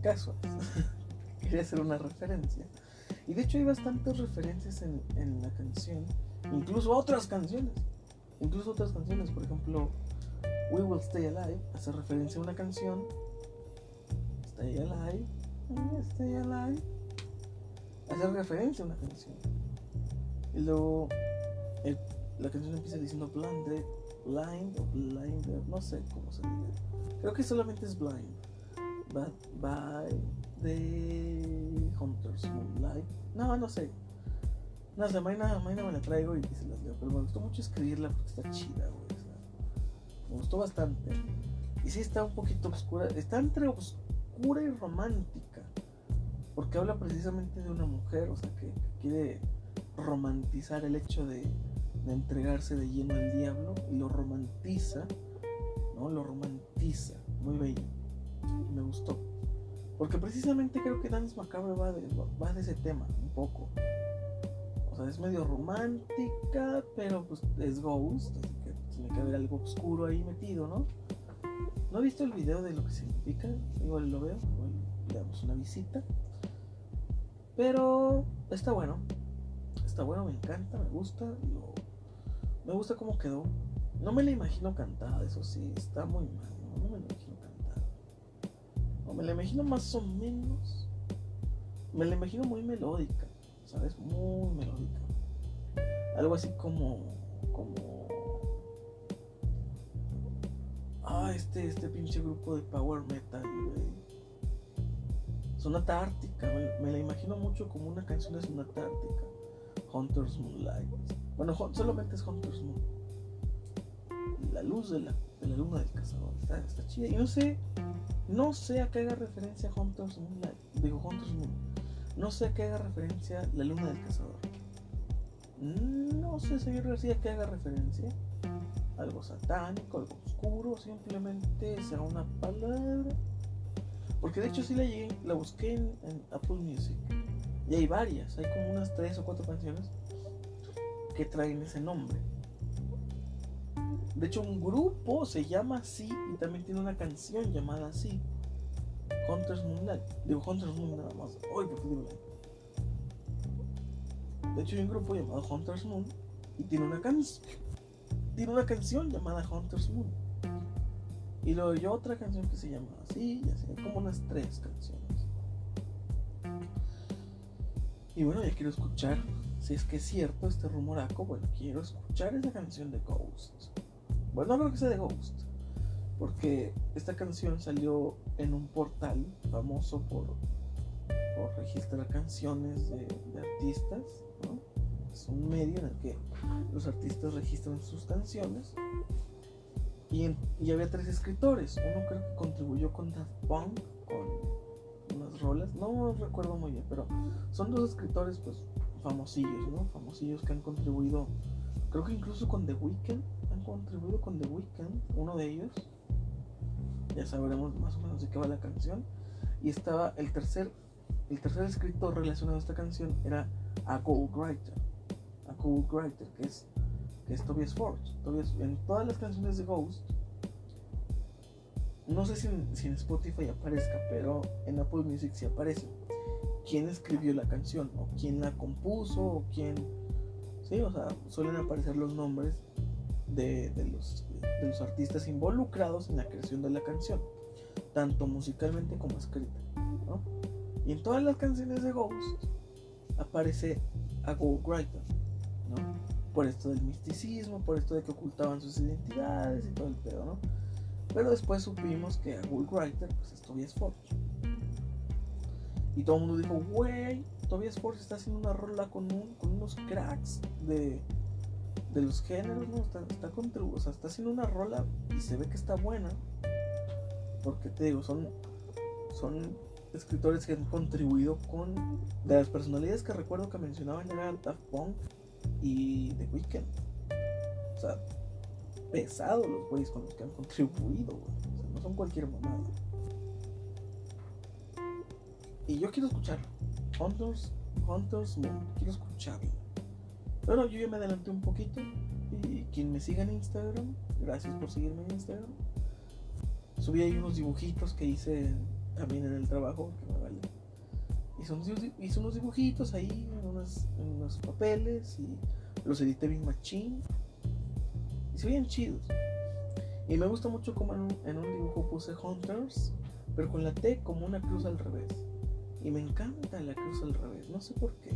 Caso. Quería hacer una referencia. Y de hecho hay bastantes referencias en, en la canción. Incluso otras canciones. Incluso otras canciones. Por ejemplo, We Will Stay Alive hace referencia a una canción. Stay Alive. Stay Alive. Hace referencia a una canción. Y luego la canción empieza diciendo blinded, blind o blinded, no sé cómo se diga. Creo que solamente es blind. But by the Hunters Moonlight. No, no sé. No sé, mañana, mañana me la traigo y, y se las leo. Pero me gustó mucho escribirla porque está chida, güey. me gustó bastante. Y sí está un poquito oscura. Está entre oscura y romántica. Porque habla precisamente de una mujer, o sea, que, quiere romantizar el hecho de, de, entregarse de lleno al diablo y lo romantiza, ¿no? Lo romantiza, muy bello. Me gustó. Porque precisamente creo que Dance Macabre va de, va de ese tema, un poco. O sea, es medio romántica, pero pues es Ghost, así que tiene que haber algo oscuro ahí metido, ¿no? No he visto el video de lo que significa, igual lo veo, igual le una visita. Pero está bueno, está bueno, me encanta, me gusta, me gusta cómo quedó. No me la imagino cantada, eso sí, está muy mal, no, no me la imagino. No, me la imagino más o menos, me la imagino muy melódica, ¿sabes? Muy melódica. Algo así como, como Ah, este, este pinche grupo de power metal, güey. Sonata Ártica, me, la imagino mucho como una canción de Sonata Ártica. Hunter's Moonlight. Bueno, solamente es Hunter's Moon. La luz de la, de la luna del cazador. Está, está chida. Y no sé, no sé a qué haga referencia Hunter's Moonlight. Digo, Hunter's Moon. No sé a qué haga referencia la luna del cazador. No sé, señor García, a qué haga referencia algo satánico, algo oscuro, simplemente sea una palabra. Porque de hecho sí la llegué, la busqué en, Apple Music. Y hay varias, hay como unas tres o cuatro canciones que traen ese nombre. De hecho, un grupo se llama así y también tiene una canción llamada así. Hunter's Moonlight. Digo, Hunter's Moon nada más. Hoy De hecho, hay un grupo llamado Hunter's Moon y tiene una canción tiene una canción llamada Hunter's Moon. Y luego yo otra canción que se llama así, y así, como unas tres canciones. Y bueno, ya quiero escuchar, si es que es cierto este rumoraco, bueno, quiero escuchar esa canción de Ghost. Bueno, no creo que sea de Ghost, porque esta canción salió en un portal famoso por, por registrar canciones de, de artistas, ¿no? es un medio en el que los artistas registran sus canciones. Y, y, había tres escritores. Uno creo que contribuyó con Daft Punk, con unas rolas. No recuerdo muy bien, pero son dos escritores, pues, famosillos, ¿no? Famosillos que han contribuido, creo que incluso con The Weeknd. Contribuido con The Weeknd, uno de ellos. Ya sabremos más o menos de qué va la canción. Y estaba el tercer, el tercer escritor relacionado a esta canción era a Writer a Writer, que es, que es Tobias Forge. en todas las canciones de Ghost, no sé si en, Spotify aparezca, pero en Apple Music sí aparece. ¿Quién escribió la canción? ¿O quién la compuso? ¿O quién...? Sí, o sea, suelen aparecer los nombres de, los, de los artistas involucrados en la creación de la canción, tanto musicalmente como escrita. Y en todas las canciones de Ghost aparece a Gold Writer. Por esto del misticismo, por esto de que ocultaban sus identidades y todo el pedo, ¿no? Pero después supimos que a Will Writer, pues es Tobias Forge. Y todo el mundo dijo, wey, Tobias Forge está haciendo una rola con, unos cracks de, de los géneros, ¿no? Está, está, o sea, está haciendo una rola y se ve que está buena. Porque te digo, son, son escritores que han contribuido con. De las personalidades que recuerdo que mencionaban era Daft Punk, y The Weeknd. O sea, pesados los güeyes con los que han contribuido, O sea, no son cualquier mamada. Y yo quiero escucharlo. Hunters, Hunters Moon, quiero escucharlo. Pero yo ya me adelanté un poquito. Y quien me siga en Instagram, gracias por seguirme en Instagram. Subí ahí unos dibujitos que hice también en el trabajo, que me vale hice unos, dibujitos ahí en, unos papeles y los edité bien machín. Y se veían chidos. Y me gusta mucho como en un, dibujo puse Hunters, pero con la T como una cruz al revés. Y me encanta la cruz al revés, no sé por qué.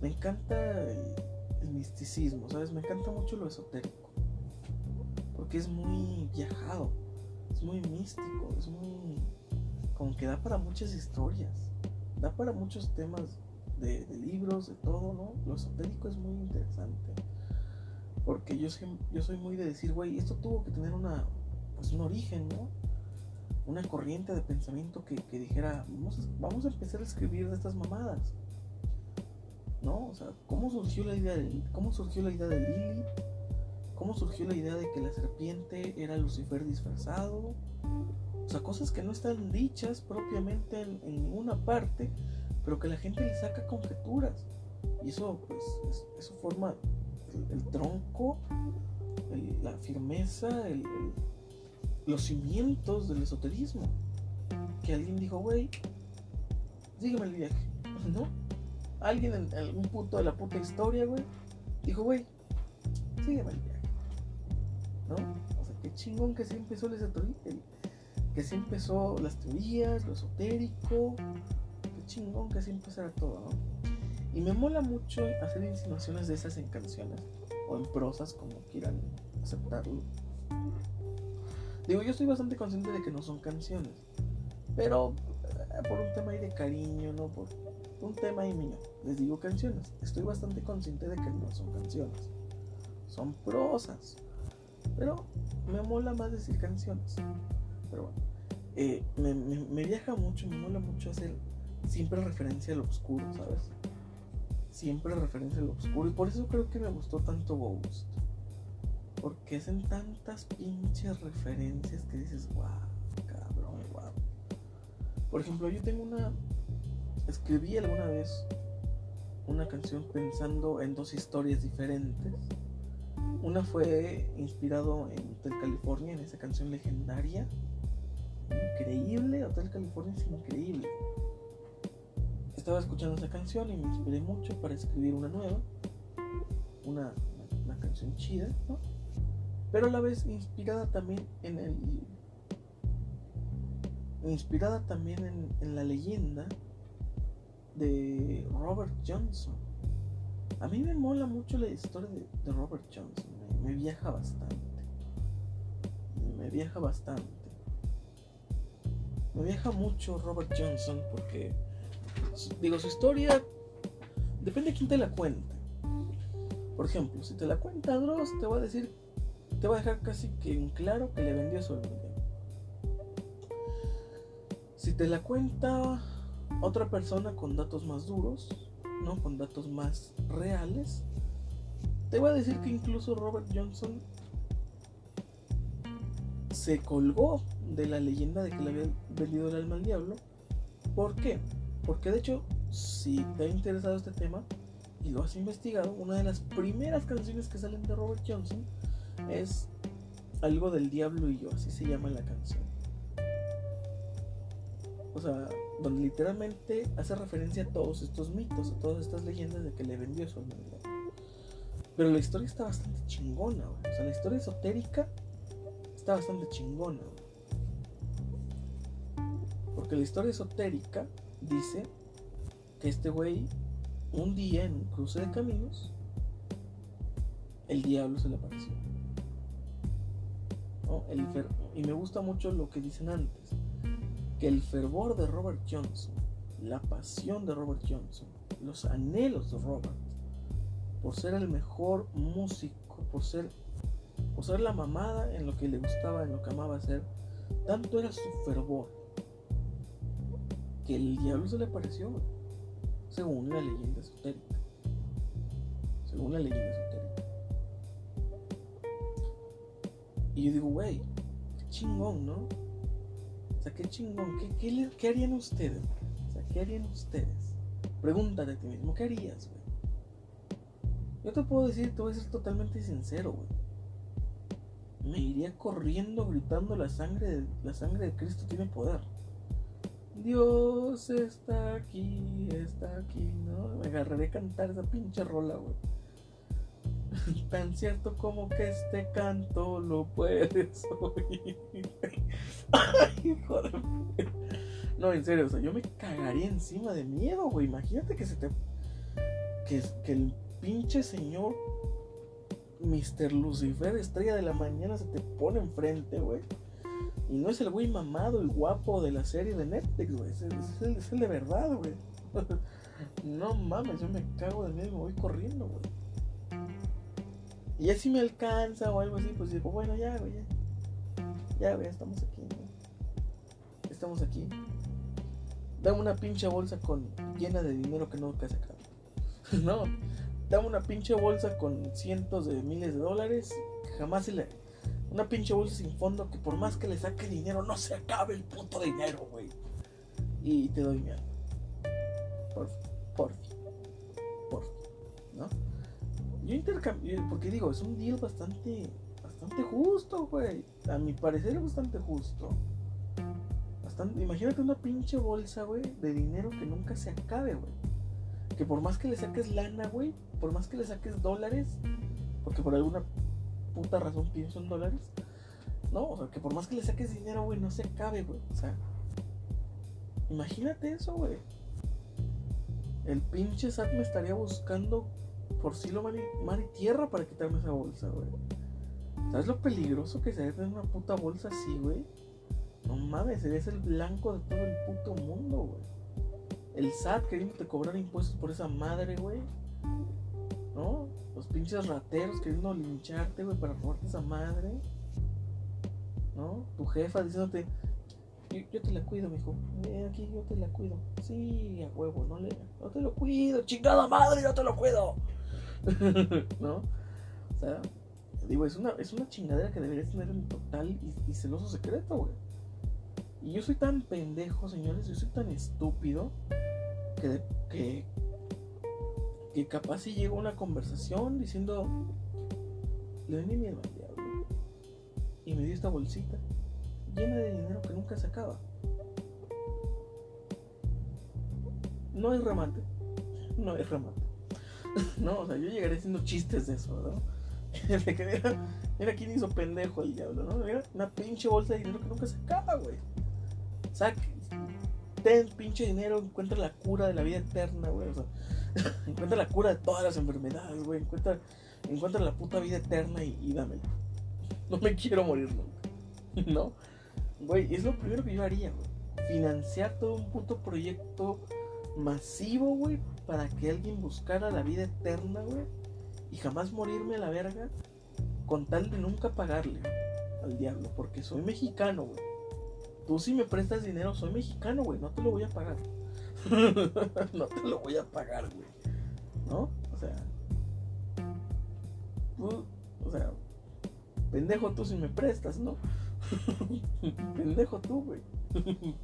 Me encanta el, misticismo, ¿sabes? Me encanta mucho lo esotérico. Porque es muy viajado, es muy místico, es muy... como que da para muchas historias da para muchos temas de, libros, de todo, ¿no? Lo esotérico es muy interesante. Porque yo soy, yo soy muy de decir, güey, esto tuvo que tener una, pues un origen, ¿no? una corriente de pensamiento que, dijera, vamos vamos a empezar a escribir de estas mamadas. ¿No? O sea, ¿cómo surgió la idea de, cómo surgió la idea de? ¿Cómo surgió la idea de que la serpiente era Lucifer disfrazado? O sea, cosas que no están dichas propiamente en, ninguna parte, pero que la gente le saca conjeturas. Y eso, pues, eso forma el, tronco, la firmeza, los cimientos del esoterismo. Que alguien dijo, güey, sígueme el viaje, ¿no? Alguien en algún punto de la puta historia, güey, dijo, güey, sígueme el viaje, ¿no? O sea, qué chingón que se empezó el esoterismo que así empezó las teorías, lo esotérico, qué chingón que así empezara todo, ¿no? Y me mola mucho hacer insinuaciones de esas en canciones o en prosas, como quieran aceptarlo. Digo, yo estoy bastante consciente de que no son canciones, pero eh, por un tema ahí de cariño, ¿no? Por un tema ahí mío, les digo canciones. Estoy bastante consciente de que no son canciones, son prosas, pero me mola más decir canciones. Pero bueno. Eh, me, viaja mucho, me mola mucho hacer siempre referencia a lo oscuro, ¿sabes? Siempre referencia a lo oscuro. Y por eso creo que me gustó tanto Ghost. Porque hacen tantas pinches referencias que dices, wow, cabrón, wow. Por ejemplo, yo tengo una. Escribí alguna vez una canción pensando en dos historias diferentes. Una fue inspirado en Hotel California, en esa canción legendaria increíble. Hotel California es increíble. Estaba escuchando esa canción y me inspiré mucho para escribir una nueva. Una, canción chida, ¿no? Pero a la vez inspirada también en el. Inspirada también en, la leyenda de Robert Johnson. A mí me mola mucho la historia de, Robert Johnson. me viaja bastante. Me viaja bastante. Me viaja mucho Robert Johnson porque, digo, su historia depende de quién te la cuente. Por ejemplo, si te la cuenta Dross, te va a decir, te va a dejar casi que en claro que le vendió su almendra. Si te la cuenta otra persona con datos más duros, ¿no? Con datos más reales, te va a decir que incluso Robert Johnson se colgó de la leyenda de que le había vendido el alma al diablo. ¿Por qué? Porque de hecho, si te ha interesado este tema y lo has investigado, una de las primeras canciones que salen de Robert Johnson es algo del diablo y yo, así se llama la canción. O sea, donde literalmente hace referencia a todos estos mitos, a todas estas leyendas de que le vendió su diablo. Pero la historia está bastante chingona, o sea, la historia esotérica está bastante chingona. Porque la historia esotérica dice que este güey, un día en un cruce de caminos, el diablo se le apareció. y me gusta mucho lo que dicen antes, que el fervor de Robert Johnson, la pasión de Robert Johnson, los anhelos de Robert, por ser el mejor músico, por ser, por ser la mamada en lo que le gustaba, en lo que amaba hacer, tanto era su fervor que el diablo se le apareció, según la leyenda esotérica. Según la leyenda esotérica. Y yo digo, güey, qué chingón, ¿no? O sea, qué chingón, ¿qué, harían ustedes? O sea, ¿qué harían ustedes? Pregúntate a ti mismo, ¿qué harías, güey? Yo te puedo decir, te voy a ser totalmente sincero, güey. Me iría corriendo gritando la sangre, la sangre de Cristo tiene poder. Dios está aquí, está aquí, ¿no? Me agarraré a cantar esa pinche rola, güey. Tan cierto como que este canto lo puedes oír. Ay. No, en serio, o sea, yo me cagaría encima de miedo, güey. Imagínate que se te. Que, que el pinche señor Mr. Lucifer, estrella de la mañana, se te pone enfrente, güey. Y no es el güey mamado y guapo de la serie de Netflix, güey. Es, el, de verdad, güey. no mames, yo me cago de miedo y me voy corriendo, güey. Y ya si me alcanza o algo así, pues digo, bueno, ya, güey, ya. Ya, güey, estamos aquí, güey. estamos aquí, dame una pinche bolsa con llena de dinero que nunca se acaba. no, dame una pinche bolsa con cientos de miles de dólares jamás se le. Una pinche bolsa sin fondo que por más que le saque dinero no se acabe el puto dinero, güey. Y te doy miedo. Por, por, por, ¿no? Yo intercambio, porque digo, es un deal bastante, bastante justo, güey. A mi parecer es bastante justo. Bastante, imagínate una pinche bolsa, güey, de dinero que nunca se acabe, güey. Que por más que le saques lana, güey, por más que le saques dólares, porque por alguna puta razón pienso en dólares, no, o sea, que por más que le saques dinero, güey, no se acabe, güey. O sea, imagínate eso, güey. El pinche SAT me estaría buscando por cielo, mar y, mar y tierra para quitarme esa bolsa, güey. ¿Sabes lo peligroso que sería tener una puta bolsa así, güey? No mames, serías el blanco de todo el puto mundo, güey. El SAT queriendo te cobrar impuestos por esa madre, güey. ¿No? Los pinches rateros queriendo lincharte, güey, para robarte esa madre. ¿No? Tu jefa diciéndote, yo, te la cuido, mijo. Eh, aquí yo te la cuido. Sí, a huevo, no le. No te lo cuido, chingada madre, yo te lo cuido. ¿No? O sea, digo, es una, es una chingadera que deberías tener en total y, celoso secreto, güey. Y yo soy tan pendejo, señores, yo soy tan estúpido que, que, que capaz si llego a una conversación diciendo, le doy mi diablo. Y me dio esta bolsita llena de dinero que nunca se acaba. No es remate. No es remate. no, o sea, yo llegaré haciendo chistes de eso, ¿no? de que mira, mira quién hizo pendejo el diablo, ¿no? Mira, una pinche bolsa de dinero que nunca se acaba, güey. Saque, ten pinche dinero, encuentra la cura de la vida eterna, güey. O sea, encuentra la cura de todas las enfermedades, güey. Encuentra, encuentra la puta vida eterna y, y dámela. No me quiero morir nunca, ¿no? Güey, es lo primero que yo haría, güey. Financiar todo un puto proyecto masivo, güey, para que alguien buscara la vida eterna, güey, y jamás morirme a la verga, con tal de nunca pagarle al diablo, porque soy mexicano, güey. Tú si me prestas dinero, soy mexicano, güey, no te lo voy a pagar. no te lo voy a pagar, güey. ¿No? O sea, o sea, pendejo tú si me prestas, ¿no? pendejo tú, güey.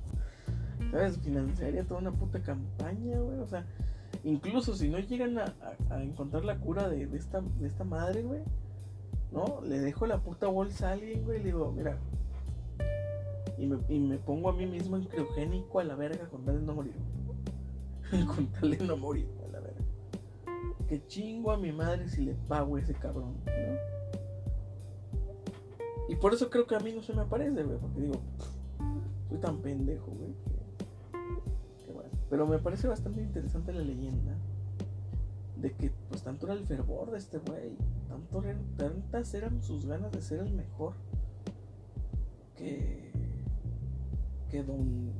¿Sabes? Financiaría toda una puta campaña, güey. O sea, incluso si no llegan a, encontrar la cura de, esta, de esta madre, güey. ¿No? Le dejo la puta bolsa a alguien, güey. Y le digo, mira. Y me, y me pongo a mí mismo en criogénico a la verga con tal de no morir. con tal de no morir, a la verga. Que chingo a mi madre si le pago a ese cabrón, ¿no? Y por eso creo que a mí no se me aparece, güey. Porque digo, soy tan pendejo, güey. Pero me parece bastante interesante la leyenda. De que, pues, tanto era el fervor de este güey. Tanto tantas eran sus ganas de ser el mejor. Que. Que don.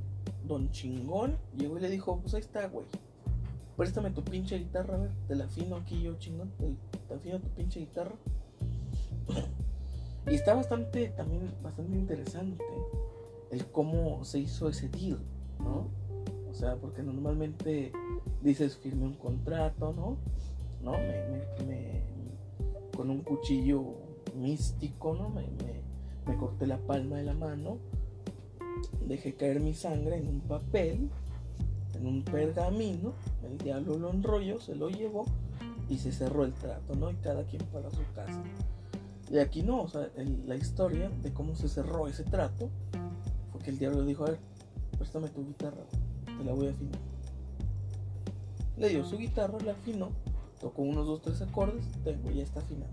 Don Chingón llegó y le dijo: Pues ahí está, güey. Préstame tu pinche guitarra, a ver. Te la afino aquí yo, chingón. Te, afino tu pinche guitarra. Y está bastante, también bastante interesante el cómo se hizo ese deal, ¿no? O sea, porque normalmente dices firme un contrato, ¿no? ¿No? Me, con un cuchillo místico, ¿no? Me, me, corté la palma de la mano, dejé caer mi sangre en un papel, en un pergamino, el diablo lo enrolló, se lo llevó y se cerró el trato, ¿no? Y cada quien para su casa. Y aquí no, o sea, la historia de cómo se cerró ese trato fue que el diablo dijo, a ver, préstame tu guitarra, te la voy a afinar. Le dio su guitarra, la afinó, tocó unos dos, tres acordes, tengo, ya está afinado.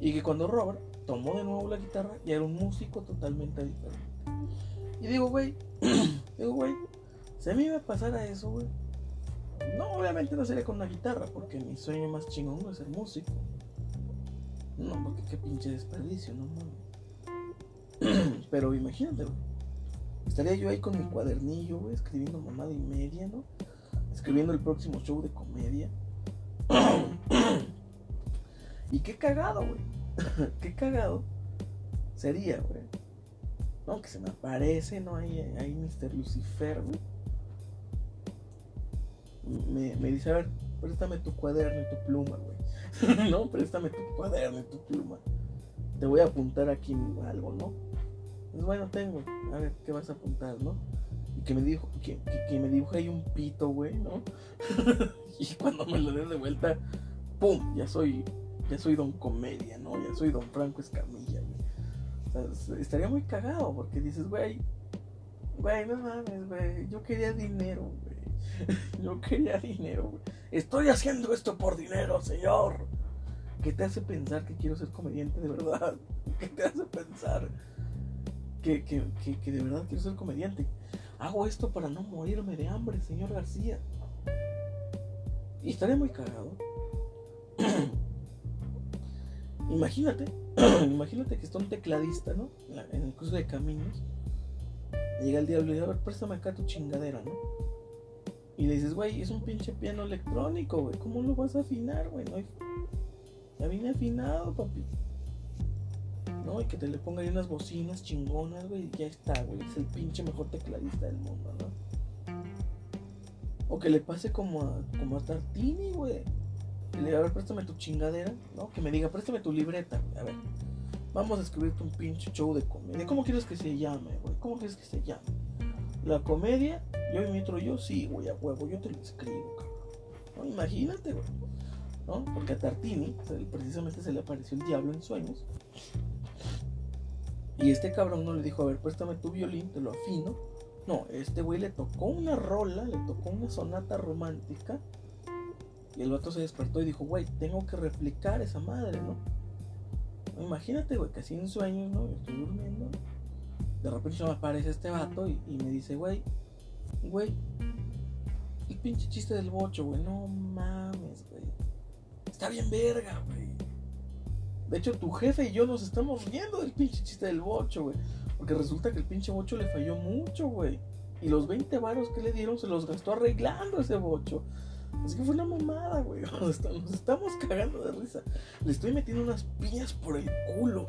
Y que cuando Robert tomó de nuevo la guitarra, ya era un músico totalmente diferente. Y digo, güey, digo, güey, si a mí me pasara eso, güey, no, obviamente no sería con una guitarra, porque mi sueño más chingón es ser músico. No, porque qué pinche desperdicio, no mames. Pero imagínate, güey. Estaría yo ahí con mi cuadernillo, güey, escribiendo mamada y media, ¿no? Escribiendo el próximo show de comedia. y qué cagado, güey. qué cagado sería, güey. ¿no? Que se me aparece, ¿no? Ahí, ahí Mr. Lucifer, güey. Me, me dice, a ver, préstame tu cuaderno y tu pluma, güey. no, préstame tu cuaderno y tu pluma. Te voy a apuntar aquí algo, ¿no? Pues bueno, tengo. A ver, ¿qué vas a apuntar, no? Y que me dijo, que, que, me dibuje ahí un pito, güey, ¿no? y cuando me lo den de vuelta, ¡pum! Ya soy, ya soy Don Comedia, ¿no? Ya soy Don Franco Escamilla, güey. O sea, estaría muy cagado porque dices, güey, güey, no mames, güey, yo quería dinero, güey. yo quería dinero, güey. Estoy haciendo esto por dinero, señor. ¿Qué te hace pensar que quiero ser comediante de verdad? ¿Qué te hace pensar que, que, que, de verdad quiero ser comediante? Hago esto para no morirme de hambre, señor García. Y estaré muy cagado. imagínate, imagínate que está un tecladista, ¿no? En el curso de caminos. Llega el diablo y dice, a ver, préstame acá tu chingadera, ¿no? Y le dices, güey, es un pinche piano electrónico, güey. ¿Cómo lo vas a afinar, güey? No hay ya vine afinado, papi. Y que te le ponga ahí unas bocinas chingonas, güey. Y ya está, güey. Es el pinche mejor tecladista del mundo, ¿no? O que le pase como a, como a Tartini, güey. Que le diga, a ver, préstame tu chingadera, ¿no? Que me diga, préstame tu libreta, güey. A ver, vamos a escribirte un pinche show de comedia. ¿Cómo quieres que se llame, güey? ¿Cómo quieres que se llame? La comedia, yo y mi otro yo, sí, güey, a huevo, yo te lo escribo, cabrón. Imagínate, güey. ¿no? Porque a Tartini precisamente se le apareció el diablo en sueños. Y este cabrón no le dijo, a ver, préstame tu violín, te lo afino. No, este güey le tocó una rola, le tocó una sonata romántica. Y el vato se despertó y dijo, güey, tengo que replicar esa madre, ¿no? Imagínate, güey, que así en sueños, ¿no? Yo estoy durmiendo. De repente me aparece este vato y, y me dice, güey, güey, el pinche chiste del bocho, güey, no mames, güey. Está bien verga, güey. De hecho, tu jefe y yo nos estamos riendo del pinche chiste del bocho, güey. Porque resulta que el pinche bocho le falló mucho, güey. Y los 20 varos que le dieron se los gastó arreglando ese bocho. Así que fue una mamada, güey. Nos estamos cagando de risa. Le estoy metiendo unas piñas por el culo.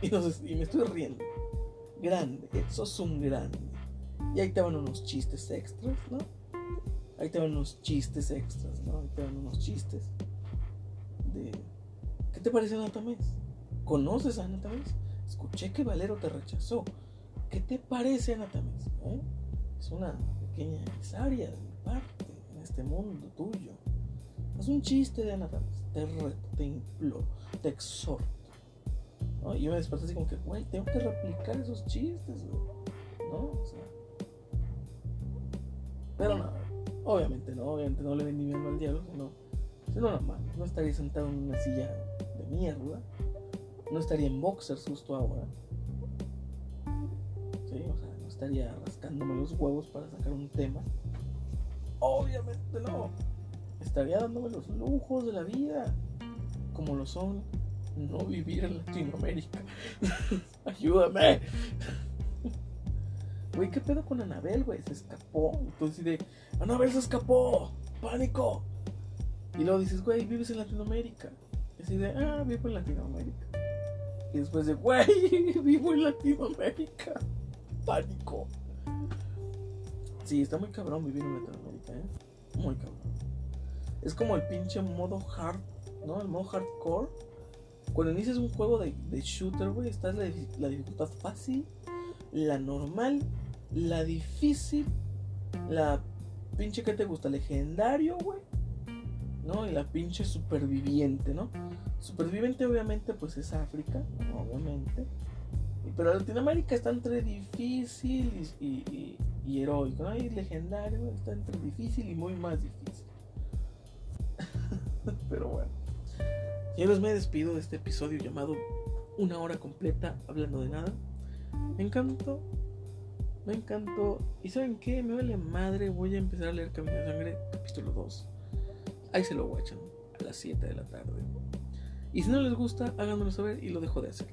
Y, me estoy riendo. Grande. Eso es un grande. Y ahí te van unos chistes extras, ¿no? Ahí te van unos chistes extras, ¿no? Ahí te van unos chistes. ¿Qué te parece Anatamés? ¿Conoces a Anatamés? Escuché que Valero te rechazó. ¿Qué te parece Anatamés? ¿Eh? Es una pequeña empresaria de mi parte en este mundo tuyo. Es un chiste de Anatamés. Te reto, te imploro, te exhorto. Y yo me desperté así como que, güey, tengo que replicar esos chistes, ¿No? O sea. Pero no, obviamente no, obviamente no le vendí bien al diablo, sino no, normal. No estaría sentado en una silla mierda. No estaría en boxers justo ahora. Sí, o sea, no estaría rascándome los huevos para sacar un tema. Obviamente no. Estaría dándome los lujos de la vida. Como lo son no vivir en Latinoamérica. Ayúdame. Güey, ¿qué pedo con Anabel, güey? Se escapó. Entonces de, Anabel se escapó. Pánico. Y luego dices, güey, vives en Latinoamérica. Así de, ah, vivo en Latinoamérica. Y después de, güey, vivo en Latinoamérica. Pánico. Sí, está muy cabrón vivir en Latinoamérica, ¿eh? Muy cabrón. Es como el pinche modo hard, ¿no? El modo hardcore. Cuando inicias un juego de, shooter, güey, está la, la dificultad fácil, la normal, la difícil, la pinche que te gusta, legendario, güey ¿no? Y la pinche superviviente, ¿no? Superviviente obviamente pues es África, obviamente. Pero Latinoamérica está entre difícil y, heroico, ¿no? Y legendario está entre difícil y muy más difícil. Pero bueno. Señores, me despido de este episodio llamado Una hora completa hablando de nada. Me encantó. Me encantó. ¿Y saben qué? Me vale madre. Voy a empezar a leer Camino de Sangre, capítulo 2 ahí se lo guachan a las 7 de la tarde. Y si no les gusta, háganmelo saber y lo dejo de hacer.